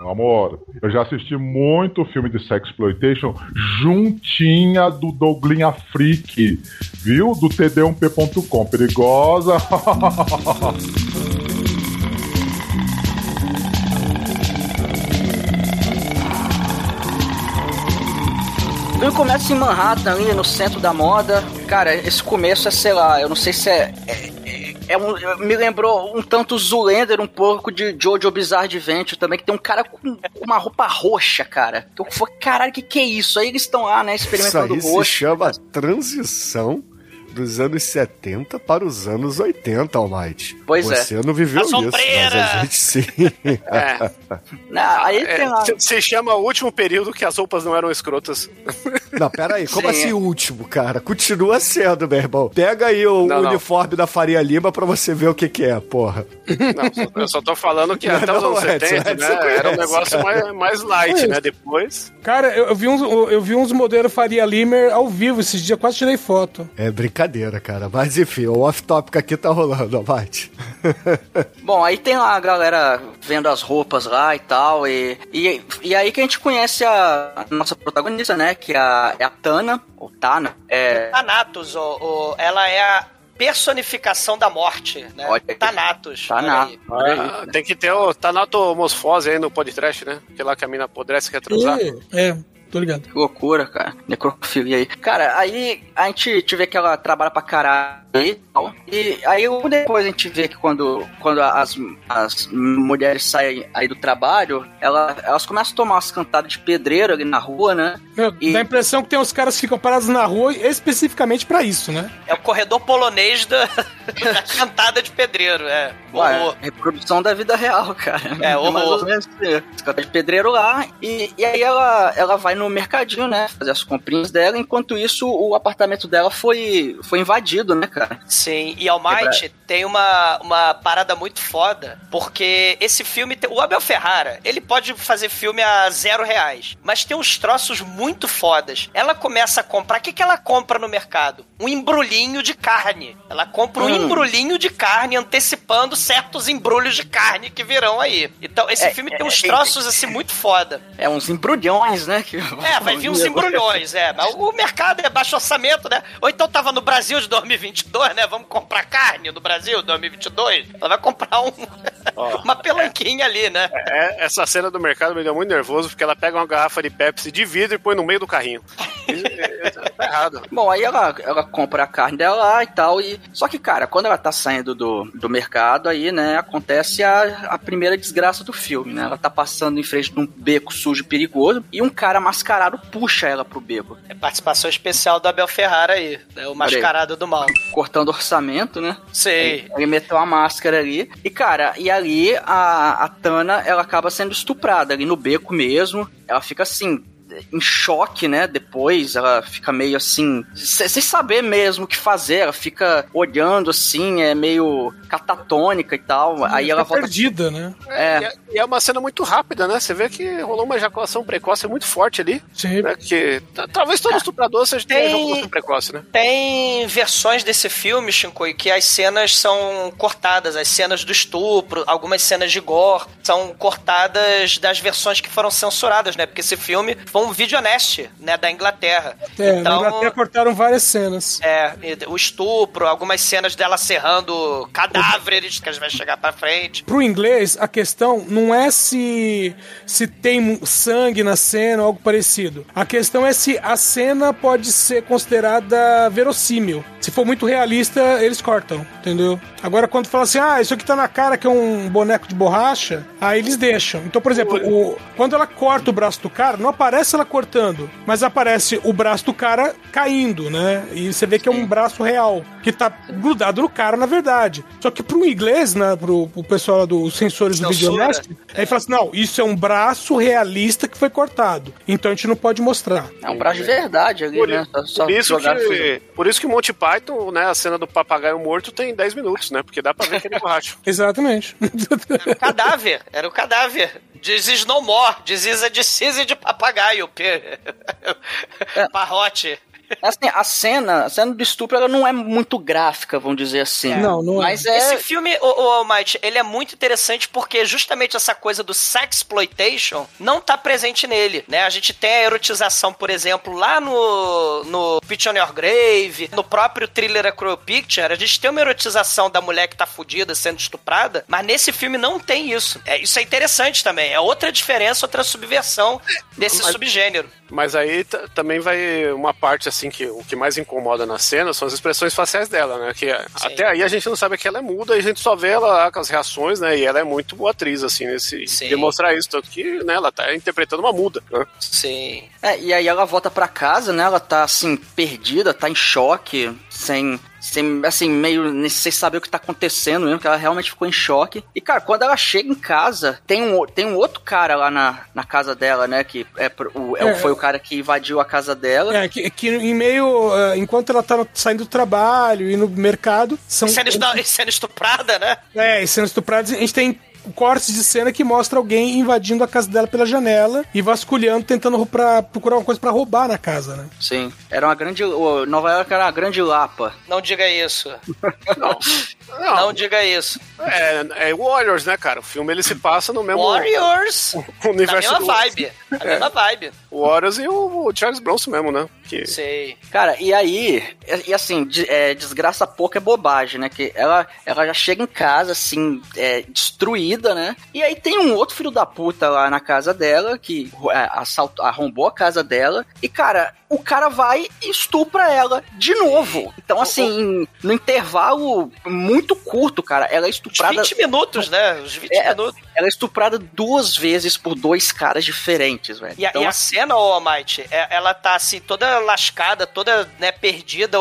amor, eu já assisti muito filme de sexploitation juntinha do Douglinha Freak, viu? Do td1p.com. Perigosa. *laughs* Filme começa em Manhattan, ali no centro da moda. Cara, esse começo é, sei lá, eu não sei se é. é, é- um- me lembrou um tanto Zoolander, um pouco de Jojo Bizarre Adventure também, que tem um cara com, uma roupa roxa, cara. Que eu falei, caralho, que que é isso? Aí eles estão lá, né, Isso experimentando aí se roxo. chama transição dos anos 70 para os anos 80, Almighty. Pois é. Você não viveu A isso, mas a gente sim. *laughs* É, Não, aí é, tem lá. se, chama o último período que as roupas não eram escrotas. *laughs* Não, pera aí, como Sim, assim é. o último, cara? Continua sendo, meu irmão. Pega aí o Não, não. uniforme da Faria Lima pra você ver o que que é, porra. Não, eu só tô falando que *laughs* até os Não, anos Edson, 70, Edson né, conhece, era um negócio mais, mais light, né? Depois. Cara, eu, eu vi uns, eu vi uns modelos Faria Limer ao vivo esses dias, quase tirei foto. É brincadeira, cara. Mas enfim, o off-topic aqui tá rolando, Almighty. *laughs* Bom, aí tem lá a galera vendo as roupas lá e tal, e, e, e aí que a gente conhece a, a nossa protagonista, né, que é a, é a Tana, ou Tana, é... Thanatos, o, o- ela é a personificação da morte, né? Olha. Thanatos. Thanatos. olha aí. Ah, tem que ter o Tanatomosfose aí no podcast, né? Que lá que a mina apodrece quer transar. É, tô ligado. Que loucura, cara. Necrofilia aí. Cara, aí a gente te vê que ela trabalha pra caralho e tal. E aí logo depois a gente vê que quando, quando as, as mulheres saem aí do trabalho, ela, elas começam a tomar umas cantadas de pedreiro ali na rua, né? Meu, E- Dá a impressão que tem uns caras que ficam parados na rua especificamente pra isso, né? É o corredor polonês da, *laughs* da cantada de pedreiro, é. Ué, Horror. reprodução da vida real, cara. É, horror. Escada de pedreiro lá, e, e aí ela, ela vai no mercadinho, né? Fazer as comprinhas dela, enquanto isso o apartamento dela foi, foi invadido, né, cara? *laughs* Sim, e Almighty tem uma, uma parada muito foda, porque esse filme, tem- o Abel Ferrara, ele pode fazer filme a zero reais, mas tem uns troços muito fodas. Ela começa a comprar, o que, que ela compra no mercado? Um embrulhinho de carne. Ela compra um Hum. embrulhinho de carne, antecipando certos embrulhos de carne que virão aí. Então, esse É, filme é, tem uns é, troços, assim, muito foda. É uns embrulhões, né? Que É, vai vir uns *laughs* embrulhões, é. Mas o mercado é baixo orçamento, né? Ou então tava no Brasil de 2022, né? Vamos comprar carne no Brasil 2022. Ela vai comprar um, *laughs* uma pelanquinha ali, né? É, essa cena do mercado me deu muito nervoso, porque ela pega uma garrafa de Pepsi de vidro e põe no meio do carrinho. É- *laughs* é- tá errado. Bom, aí ela, ela compra a carne dela lá e tal. E... Só que, cara, quando ela tá saindo do, do mercado, aí, né, acontece a, a primeira desgraça do filme, né? Ela tá passando em frente de um beco sujo e perigoso e um cara mascarado puxa ela pro beco, É participação especial do Abel Ferrara aí, né? o mascarado do mal. Cortando orçamento, né? Sei. Ele meteu uma máscara ali. E, cara, e ali a, a Tana, ela acaba sendo estuprada ali no beco mesmo. Ela fica assim. Em choque, né? Depois ela fica meio assim, se- sem saber mesmo o que fazer. Ela fica olhando assim, é meio catatônica e tal. Aí ela volta. perdida, né? É. E é, e é uma cena muito rápida, né? Você vê que rolou uma ejaculação precoce muito forte ali. Sim. Né? Que talvez todo estuprador seja tenha Tem- ejaculação precoce, né? Tem versões desse filme, Shinkoi, que as cenas são cortadas, as cenas do estupro, algumas cenas de gore são cortadas das versões que foram censuradas, né? Porque esse filme foi um videonest, né, da Inglaterra. É, então, na Inglaterra cortaram várias cenas. é, o estupro, algumas cenas dela serrando cadáveres que a gente vai chegar pra frente. Pro inglês, a questão não é se, se tem sangue na cena ou algo parecido. A questão é se a cena pode ser considerada verossímil. Se for muito realista, eles cortam, entendeu? Agora, quando fala assim, ah, isso aqui tá na cara que é um boneco de borracha, aí eles deixam. Então, por exemplo, o, quando ela corta o braço do cara, não aparece ela cortando, mas aparece o braço do cara caindo, né? E você vê que é um braço real, que tá grudado no cara, na verdade. Só que pro inglês, né, pro, pro pessoal lá dos sensores do videonest, aí fala assim, não, isso é um braço realista que foi cortado. Então a gente não pode mostrar. É um braço de verdade ali, Por, né? Só, por isso jogar que, por isso que Monty Python, né, a cena do papagaio morto tem 10 minutos, né? Porque dá pra ver aquele borracho. *laughs* Exatamente. Cadáver, era o cadáver. This is no more. This is a disease de papagaio. Parrote. *laughs* Assim, a cena, a cena do estupro, ela não é muito gráfica, vamos dizer assim. Não, não é. Mas é. Esse filme, o, o Almighty, ele é muito interessante porque justamente essa coisa do sexploitation não tá presente nele, né? A gente tem a erotização, por exemplo, lá no, no Pitch on Your Grave, no próprio thriller A Cruel Picture, a gente tem uma erotização da mulher que tá fudida sendo estuprada, mas nesse filme não tem isso. É, isso é interessante também, é outra diferença, outra subversão desse Mas- subgênero. Mas aí também vai uma parte assim que o que mais incomoda na cena são as expressões faciais dela, né? Que até aí a gente não sabe que ela é muda, e a gente só vê ela lá com as reações, né? E ela é muito boa atriz, assim, nesse Sim. demonstrar isso. Tanto que né, ela tá interpretando uma muda. Né? Sim. É, e aí ela volta pra casa, né? Ela tá assim, perdida, tá em choque, sem. Sem, assim, meio sem saber o que tá acontecendo mesmo, que ela realmente ficou em choque. E, cara, quando ela chega em casa, tem um, tem um outro cara lá na, na casa dela, né? Que é, pro- o, é, É. foi o cara que invadiu a casa dela. É, que, que em meio. eh, enquanto ela tá saindo do trabalho e no mercado, são. Estu- sendo estuprada, né? É, e sendo estuprados, a gente tem cortes de cena que mostra alguém invadindo a casa dela pela janela e vasculhando, tentando pra, procurar uma coisa pra roubar na casa, né? Sim. Era uma grande. Nova York era uma grande lapa. Não diga isso. *laughs* Não. Não diga isso. É, é Warriors, né, cara? O filme ele se passa no mesmo Warriors! *laughs* Na universo mesma do vibe. Na mesma vibe. Warriors e o, o Charles Bronson mesmo, né? Que Sei. Cara, e aí, e, e assim, de- é, desgraça pouca é bobagem, né? Que ela, ela já chega em casa, assim, é, destruída, né? E aí tem um outro filho da puta lá na casa dela, que é, assaltou, arrombou a casa dela. E, cara, o cara vai e estupra ela de novo. Então, assim, no intervalo muito curto, cara, ela é Os estuprada. 20 minutos, né? Os 20 É, minutos. Ela é estuprada duas vezes por dois caras diferentes, velho. E a, Então, e a cena, ô é- ela tá assim, toda lascada, toda né, perdida.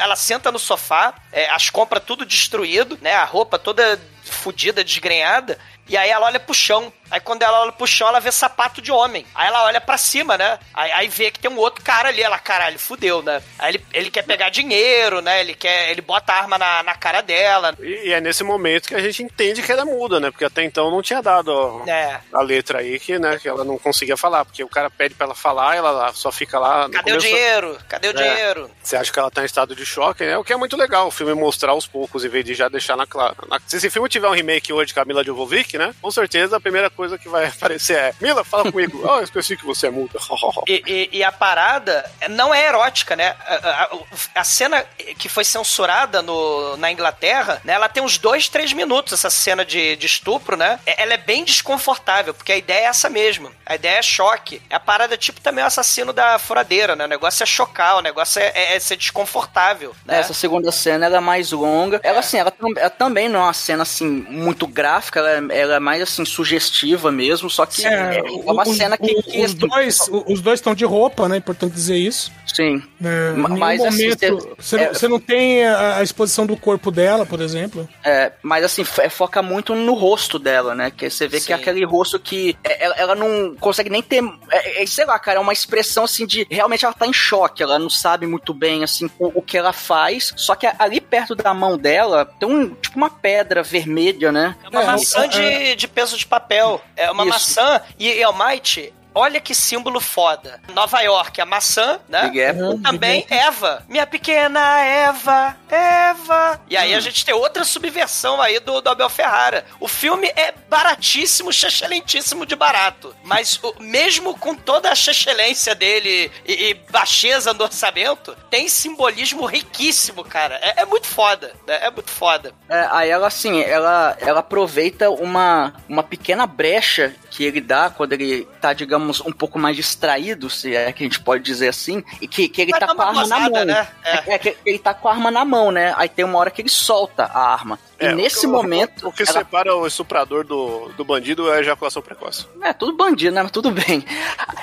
Ela senta no sofá, é, as compras tudo destruído, né? A roupa toda fudida, desgrenhada. E aí ela olha pro chão. Aí quando ela olha pro chão, ela vê sapato de homem. Aí ela olha pra cima, né? Aí, aí vê que tem um outro cara ali. Ela, caralho, fudeu, né? Aí ele, ele quer pegar dinheiro, né? Ele quer. Ele bota a arma na, na cara dela. E, e é nesse momento que a gente entende que ela é muda, né? Porque até então não tinha dado ó, É. a letra aí que, né, que ela não conseguia falar. Porque o cara pede pra ela falar, ela só fica lá. Cadê o começo- dinheiro? Cadê o É. dinheiro? Você acha que ela tá em estado de choque, né? O que é muito legal, o filme mostrar aos poucos, em vez de já deixar na clara. Se esse filme tiver um remake hoje de Camila Jovovich, né? Com certeza a primeira coisa que vai *laughs* aparecer é Mila, fala comigo. *laughs* Ah, eu esqueci que você é muda. *laughs* E, e- e a parada não é erótica, né? A, a- a cena que foi censurada no, na Inglaterra, né? Ela tem uns dois, três minutos, essa cena de, de estupro, né? É- Ela é bem desconfortável, porque a ideia é essa mesmo. A ideia é choque. É a parada tipo também o assassino da furadeira, né? O negócio é chocar, o negócio é, é- é ser desconfortável, né? Essa segunda cena ela é mais longa. Ela, assim, ela, ela também não é uma cena, assim, muito gráfica. Ela, é- ela é mais, assim, sugestiva mesmo. Só que é, é uma os- cena que... o- que os, dois, os dois estão de roupa, né? Importante dizer isso. Sim. É, mas, assim, momento. cê- Você não, é- você não tem a, a exposição do corpo dela, por exemplo. É, mas assim, fo- foca muito no rosto dela, né? Que você vê que é aquele rosto que é, ela, ela não consegue nem ter. É, é, sei lá, cara, é uma expressão assim de. Realmente ela tá em choque, ela não sabe muito bem, assim, o, o que ela faz. Só que ali perto da mão dela tem um, tipo uma pedra vermelha, né? É uma maçã de, de peso de papel. É uma Isso. maçã. E, e Almighty, olha que símbolo foda. Nova York, a maçã, né? Big Apple. E também Eva. Minha pequena Eva, Eva. E aí a gente tem outra subversão aí do, do Abel Ferrara. O filme é baratíssimo, excelentíssimo de barato. Mas o- mesmo com toda a excelência dele e, e baixeza no orçamento, tem simbolismo riquíssimo, cara. É, é muito foda. né? É muito foda. É, aí ela, assim, ela, ela aproveita uma, uma pequena brecha que ele dá quando ele tá, digamos, um pouco mais distraído, se é que a gente pode dizer assim, e que, que ele Vai tá com a arma na mão. né? É. que ele tá com a arma na mão, né? Aí tem uma hora que ele solta a arma. E É, nesse o- momento. O que ela- separa o estuprador do, do bandido é a ejaculação precoce. É, tudo bandido, né? Mas tudo bem.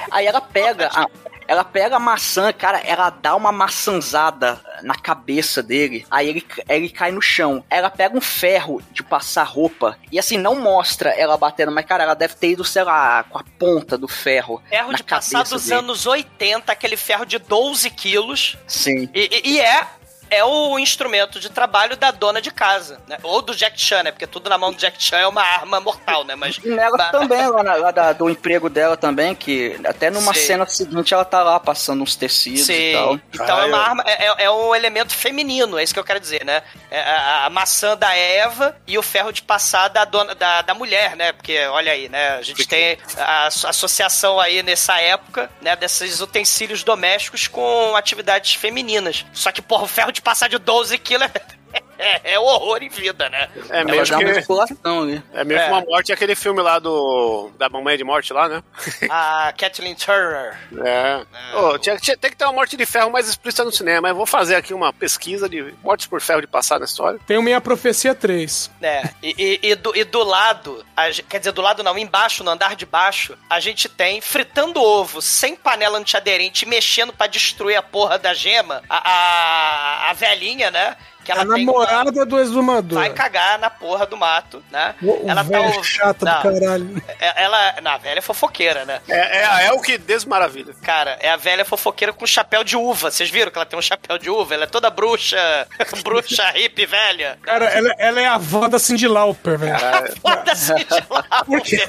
Aí ela pega a, ela pega a maçã, cara, ela dá uma maçãzada na cabeça dele. Aí ele, ele cai no chão. Ela pega um ferro de passar roupa. E assim, não mostra ela batendo, mas, cara, ela deve ter ido, sei lá, com a ponta do ferro. Ferro de passar dos dele. anos 80, aquele ferro de 12 quilos. Sim. E, e- e é é o instrumento de trabalho da dona de casa, né? Ou do Jack Chan, né? Porque tudo na mão do Jack Chan é uma arma mortal, né? Mas E nela *laughs* também, lá, na- lá da- do emprego dela também, que até numa Sim. cena seguinte ela tá lá passando uns tecidos e tal. Sim. Então é uma arma, é, é- é um elemento feminino, é isso que eu quero dizer, né? É a, a maçã da Eva e o ferro de passar da dona da, da mulher, né? Porque olha aí, né? A gente tem a asso- associação aí nessa época, né? Desses utensílios domésticos com atividades femininas. Só que, porra, o ferro de passar de 12 quilos é, *laughs* é, é horror em vida, né? É mesmo dá uma que. musculação ali. É mesmo É. uma morte aquele filme lá do. Da Mamãe de Morte lá, né? A Kathleen Turner. É. Ô, tinha, tinha- tem que ter uma morte de ferro mais explícita no cinema. Eu vou fazer aqui uma pesquisa de mortes por ferro de passar na história. Tem o Minha Profecia 3. É, e, e- e do, e do lado, a quer dizer, do lado não, embaixo, no andar de baixo, a gente tem fritando ovo, sem panela antiaderente, mexendo pra destruir a porra da gema, a, a, a velhinha, né? Que ela a tem uma- namorada do exumador. vai cagar na porra do mato, né? O, o ela tá o- chata não, do caralho. é- Ela, na velha é fofoqueira, né? É, é a El que desmaravilha. Cara, é a velha fofoqueira com chapéu de uva. Vocês viram que ela tem um chapéu de uva? Ela é toda bruxa, *laughs* bruxa hippie velha. Cara, ela, ela é a avó da Cindy Lauper, velho. Foda-se de lá. Por quê?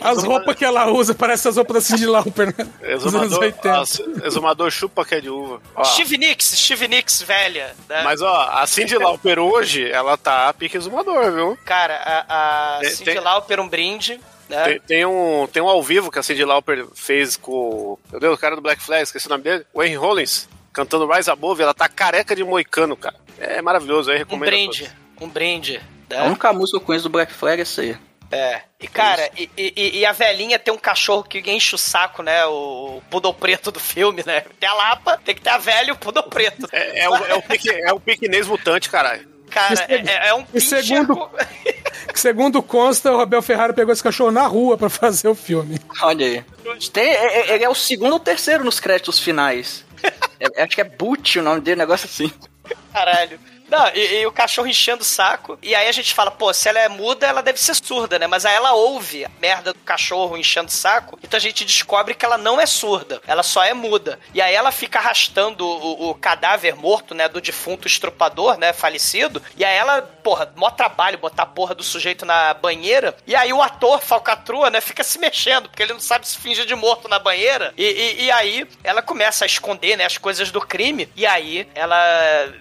As roupas que ela usa parecem as roupas da Cindy Lauper, né? Exumador, 80. nossa, exumador chupa que é de uva. Ó, Steve Nicks, Steve Nicks velha. né? mas ó, a Cindy Lauper hoje, ela tá pique exumador, viu? Cara, a, a Tem- Cindy tem- Lauper um brinde, né? Tem, tem um, tem um ao vivo que a Cindy Lauper fez com meu Deus, o cara do Black Flag, esqueci o nome dele, o Henry Rollins, cantando Rise Above, ela tá careca de moicano, cara. É maravilhoso, aí Um recomendo. a brinde, um brinde. A né? única música que eu conheço do Black Flag é essa aí. É. E, cara, e, e- e a velhinha tem um cachorro que enche o saco, né? O poodle preto do filme, né? Tem a Lapa, tem que ter a velha e o poodle preto. É, é, o, é, o pique, é o piquenês mutante, caralho. Cara, é, é um e pincher segundo- *laughs* segundo consta, o Abel Ferrara pegou esse cachorro na rua pra fazer o filme. Olha aí. Tem, é- é- ele é o segundo ou terceiro nos créditos finais. É- acho que é Boot o nome dele, negócio assim. Caralho. Não, e, e o cachorro enchendo o saco. E aí a gente fala, pô, se ela é muda, ela deve ser surda, né? Mas aí ela ouve a merda do cachorro enchendo o saco. Então a gente descobre que ela não é surda. Ela só é muda. E aí ela fica arrastando o, o cadáver morto, né? Do defunto estrupador, né? Falecido. E aí ela, porra, mó trabalho botar a porra do sujeito na banheira. E aí o ator, falcatrua, né? Fica se mexendo, porque ele não sabe se fingir de morto na banheira. E, e- e aí ela começa a esconder, né? As coisas do crime. E aí ela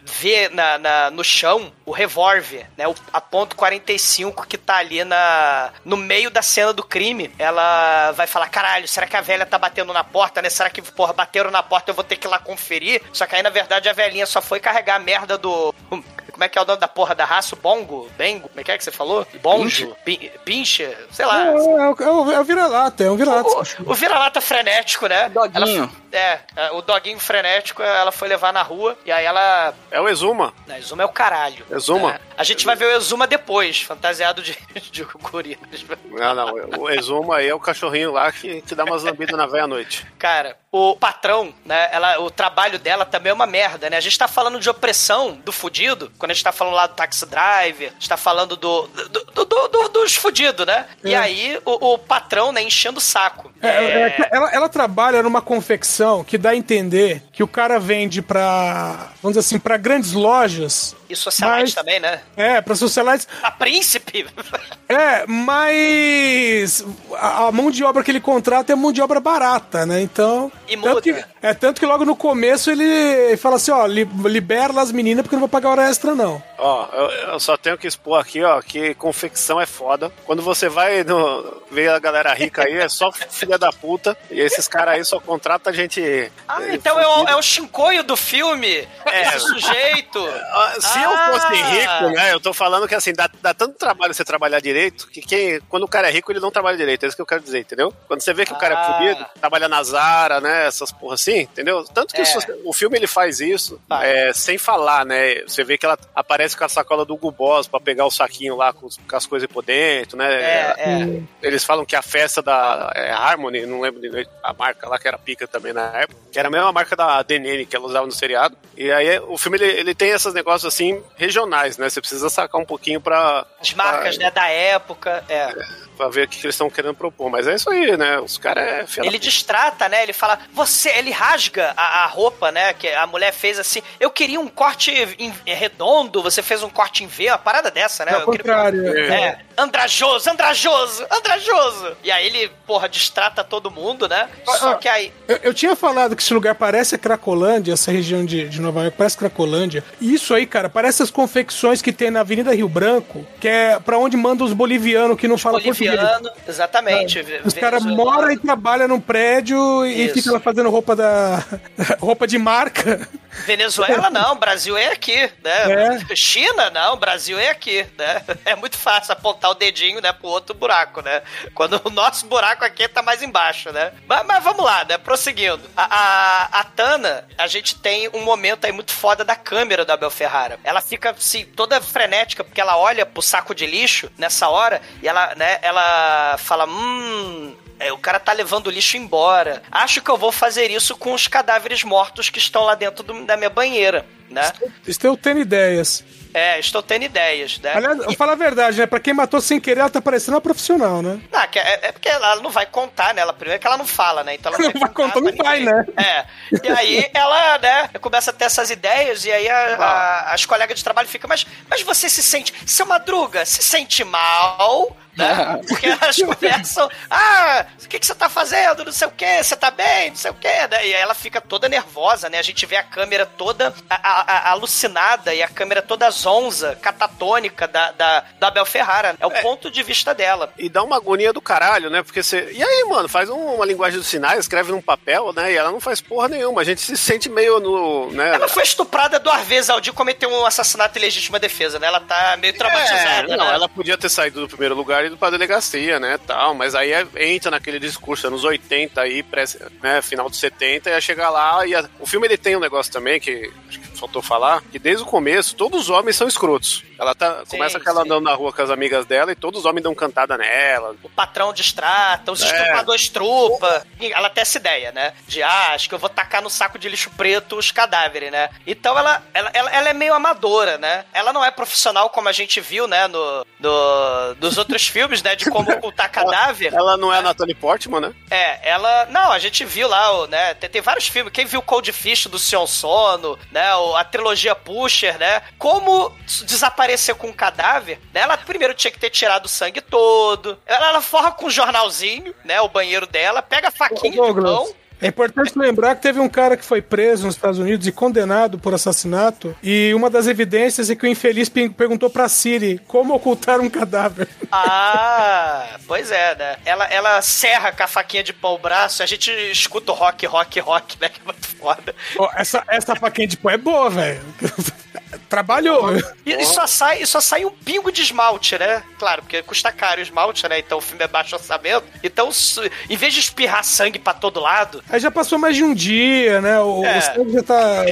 vê na, na- no chão o revólver, né? O, a ponto 45 que tá ali na, no meio da cena do crime. Ela vai falar: caralho, será que a velha tá batendo na porta, né? Será que, porra, bateram na porta eu vou ter que ir lá conferir? Só que aí, na verdade, a velhinha só foi carregar a merda do. Como é que é o nome da porra da raça? O Bongo? Bengo? Como é que é que você falou? Bonjo? Pin- Pinche? Sei lá. É, é, o- é o, é o vira-lata, é um vira-lata. O, o vira-lata frenético, né? Doguinho. Ela- é, é, o doguinho frenético, ela foi levar na rua e aí ela. É o Exuma. Não, Exuma é o caralho. Exuma? né? A gente vai ver o Exuma depois, fantasiado de, *laughs* de gorila. Não, não, o Exuma aí é o cachorrinho lá que, que dá umas lambidas na velha noite. Cara, o patrão, né? Ela, o trabalho dela também é uma merda, né? A gente tá falando de opressão do fudido, quando a gente tá falando lá do taxi driver, a gente tá falando do, do, do- do- do- dos fudidos, né? E É. aí o, o patrão, né, enchendo o saco. É, é ela, ela trabalha numa confecção que dá a entender que o cara vende pra, vamos dizer assim, pra grandes lojas. E socialite Mas- também, né? É, pra socialites. A príncipe. *laughs* É, mas a, a mão de obra que ele contrata é mão de obra barata, né? Então. E tanto muda. que, é tanto que logo no começo ele fala assim: ó, li- libera lá as meninas porque eu não vou pagar hora extra, não. Ó, eu, eu só tenho que expor aqui, ó, que confecção é foda. Quando você vai no, ver a galera rica aí, é só filha da puta. E esses caras aí só contratam gente. Ah, então é o, fudida. É o Shinkoio do filme. É. Esse sujeito. Ah, Se eu Ah. fosse rico, né? Eu tô falando que assim, dá, dá tanto trabalho você trabalhar direito que quem, quando o cara é rico, ele não trabalha direito. É isso que eu quero dizer, entendeu? Quando você vê que o cara Ah. é fudido, trabalha na Zara, né? Essas porra assim, entendeu? Tanto que É. o, o filme ele faz isso Tá. é, sem falar, né? Você vê que ela aparece com a sacola do Hugo Boss pra pegar o saquinho lá com, com as coisas por dentro, né? É, é. Eles falam que a festa da é, Harmony, não lembro de a marca lá que era pica também na época, que era a mesma marca da DNN que ela usava no seriado. E aí o filme ele, ele tem esses negócios assim regionais, né? Você precisa sacar um pouquinho pra. As marcas, pra- né, da época. É. pra ver o que, que eles estão querendo propor. Mas é isso aí, né? Os caras é Ele distrata, né? Ele fala, você, ele rasga a, a roupa, né? Que a mulher fez assim. Eu queria um corte em- redondo, você fez um corte em V, uma parada dessa, né? Ao Eu queria- contrário. É, andrajoso, andrajoso, andrajoso. E aí ele, porra, distrata todo mundo, né? Só que aí. Eu, eu tinha falado que esse lugar parece a Cracolândia, essa região de, de Nova York, parece Cracolândia. E isso aí, cara, parece as confecções que tem na Avenida Rio Branco, que é pra onde mandam os bolivianos que não falam português. Exatamente. Os caras moram e trabalham num prédio e Isso. ficam lá fazendo roupa da. *laughs* roupa de marca. Venezuela *laughs* não, Brasil é aqui, né? É. China não, Brasil é aqui, né? É muito fácil apontar o dedinho, né, pro outro buraco, né? Quando o nosso buraco aqui tá mais embaixo, né? Mas, mas vamos lá, né? Prosseguindo. A, a, a Tana, a gente tem um momento aí muito foda da câmera da Abel Ferrara. Ela fica, assim, toda frenética, porque ela olha pro saco de lixo nessa hora e ela, né, ela fala, hum, é, o cara tá levando o lixo embora. Acho que eu vou fazer isso com os cadáveres mortos que estão lá dentro do- da minha banheira, né? Estou tendo ideias. É, estou tendo ideias, né? Aliás, vou falar a verdade, né? Pra quem matou sem querer, ela tá parecendo uma profissional, né? Não, que é, é porque ela não vai contar, né? Ela, primeiro que ela não fala, né? Então ela *laughs* Não vai contar, não vai, né? É. E aí ela, né, começa a ter essas ideias e aí a- a- as colegas de trabalho ficam, mas, mas você se sente, seu Madruga, se sente mal, né? *laughs* Porque elas começam, ah, o que, que você tá fazendo? Não sei o que, você tá bem, não sei o que, né? E aí ela fica toda nervosa, né? A gente vê a câmera toda a- a- a- alucinada e a câmera toda zonza, catatônica da, da, da Abel Ferrara. É o ponto de vista dela. E dá uma agonia do caralho, né? Porque você. E aí, mano, faz um- uma linguagem dos sinais, escreve num papel, né? E ela não faz porra nenhuma. A gente se sente meio no. Né? Ela foi estuprada duas vezes ao dia e cometeu um assassinato em legítima defesa, né? Ela tá meio traumatizada, É, não, né? ela podia ter saído do primeiro lugar ido pra delegacia, né, tal, mas aí é- entra naquele discurso anos 80 aí, pré, né, final dos 70, ia chegar lá e o filme ele tem um negócio também que acho que faltou falar, que desde o começo todos os homens são escrotos. Ela tá, Sim, começa com ela andando na rua com as amigas dela e todos os homens dão cantada nela. O patrão distrata, os É. estupradores trupa. Ela tem essa ideia, né? De, ah, acho que eu vou tacar no saco de lixo preto os cadáveres, né? Então ela, ela, ela, ela é meio amadora, né? Ela não é profissional como a gente viu, né? No, no, dos outros *laughs* filmes, né? De como ocultar cadáver. Ela não é a Natalie Portman, né? É, ela. Não, a gente viu lá, né? Tem, tem vários filmes. Quem viu Cold Fish do Sion Sono, né? a trilogia Pusher, né? Como s- desaparecer com um cadáver, né? Ela primeiro tinha que ter tirado o sangue todo. Ela, ela forra com um jornalzinho, né? O banheiro dela, pega a faquinha de Douglas, pão. É importante lembrar que teve um cara que foi preso nos Estados Unidos e condenado por assassinato. E uma das evidências é que o infeliz pe- perguntou pra Siri como ocultar um cadáver. Ah, pois é, né? Ela, ela serra com a faquinha de pão o braço, a gente escuta o rock, rock, rock, né? Que é muito foda. Ó, essa, essa faquinha de pão é boa, velho. *laughs* Trabalhou. E, e só sai, e só sai um pingo de esmalte, né? Claro, porque custa caro o esmalte, né? Então o filme é baixo orçamento. Então, em vez de espirrar sangue pra todo lado, Aí já passou mais de um dia, né? O, É. sangue já tá.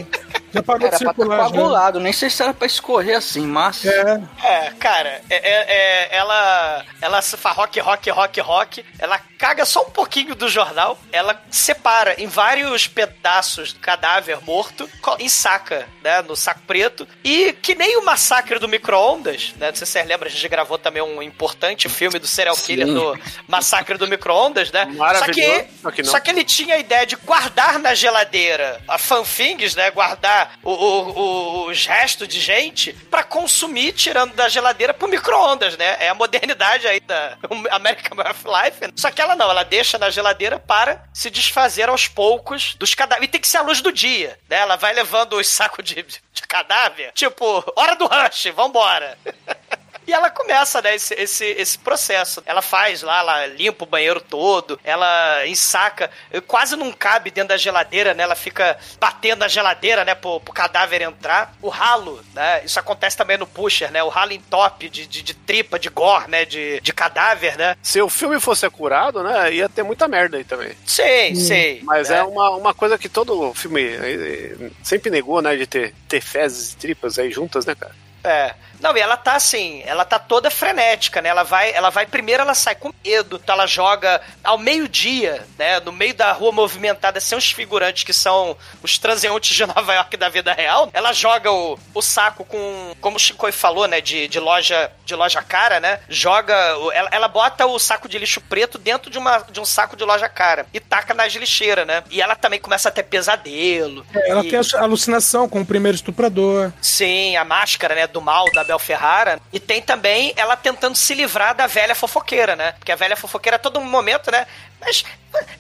Já parou Era de pra estar circular. já. coagulado, nem sei se era pra escorrer assim, mas. É. É, cara, é, é- é- ela, ela se faz rock, rock, rock, rock. Ela caga só um pouquinho do jornal. Ela separa em vários pedaços do cadáver morto, co- ensaca, né, no saco preto. E que nem o massacre do micro-ondas, né? Não sei se você lembra, a gente gravou também um importante filme do serial killer Sim. do massacre do micro-ondas, né? Só que, Maravilhoso, só que não. só que ele tinha a ideia de guardar na geladeira a fanfings, né? Guardar o- o- o- os restos de gente pra consumir tirando da geladeira pro micro-ondas, né? É a modernidade aí da *laughs* American Life. né? Só que ela não, ela deixa na geladeira para se desfazer aos poucos dos cadáveres. E tem que ser a luz do dia, né? Ela vai levando os sacos de, de cadáver, tipo, hora do rush, vambora. *laughs* E ela começa, né, esse, esse, esse processo. Ela faz lá, ela limpa o banheiro todo, ela ensaca, quase não cabe dentro da geladeira, né? Ela fica batendo na geladeira, né, pro, pro cadáver entrar. O ralo, né? Isso acontece também no pusher, né? O ralo em top de, de, de tripa, de gore, né? De, de cadáver, né? Se o filme fosse acurado, né, ia ter muita merda aí também. Sei, sei. Mas né? é uma, uma coisa que todo filme eh, eh, sempre negou, né, de ter, ter fezes e tripas aí juntas, né, cara? É. Não, e ela tá assim, ela tá toda frenética, né? Ela vai, ela vai primeiro, ela sai com medo, então ela joga ao meio-dia, né? No meio da rua movimentada, sem os figurantes que são os transeuntes de *laughs* Nova York da vida real. Ela joga o, o saco com, como o Chico falou, né? De, de loja de loja cara, né? Joga, ela, ela bota o saco de lixo preto dentro de, uma, de um saco de loja cara e taca nas lixeiras, né? E ela também começa a ter pesadelo. Ela e- tem alucinação com o primeiro estuprador. Sim, a máscara, né, do mal da Bel Ferrara. E tem também ela tentando se livrar da velha fofoqueira, né? Porque a velha fofoqueira a todo momento, né? Mas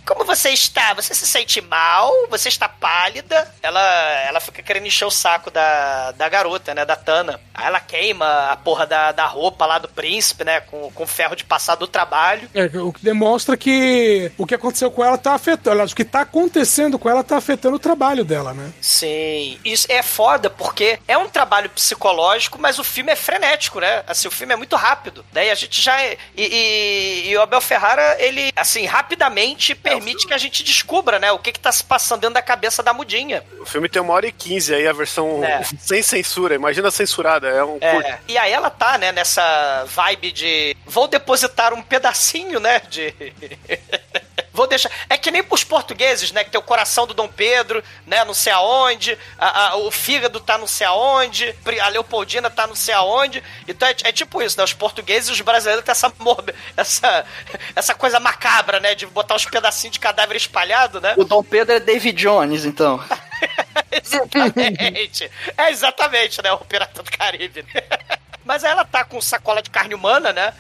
como você está? Você se sente mal? Você está pálida? Ela, ela fica querendo encher o saco da, da garota, né? Da Tana. Aí ela queima a porra da, da roupa lá do príncipe, né? Com, com ferro de passar do trabalho. É, o que demonstra que o que aconteceu com ela tá afetando. Aliás, o que tá acontecendo com ela tá afetando o trabalho dela, né? Sim, isso é foda porque é um trabalho psicológico, mas o filme é frenético, né? Assim, o filme é muito rápido. Daí a gente já. E, e, e o Abel Ferrara, ele, assim, rapidamente permite que a gente descubra, né? O que que tá se passando dentro da cabeça da mudinha. O filme tem uma hora e quinze aí, a versão É. *laughs* sem censura. Imagina censurada, é um. É, e aí ela tá, né, nessa vibe de vou depositar um pedacinho, né, de *laughs* Vou deixar. É que nem pros portugueses, né? Que tem o coração do Dom Pedro, né? Não sei aonde. a- a- o fígado tá não sei aonde. A Leopoldina tá não sei aonde. Então é, é tipo isso, né? Os portugueses e os brasileiros têm essa, morbe- essa, *laughs* essa coisa macabra, né? De botar uns pedacinhos de cadáver espalhado, né? O Dom Pedro é David Jones, então. *laughs* Exatamente. É exatamente, né? O Pirata do Caribe. *laughs* Mas aí ela tá com sacola de carne humana, né?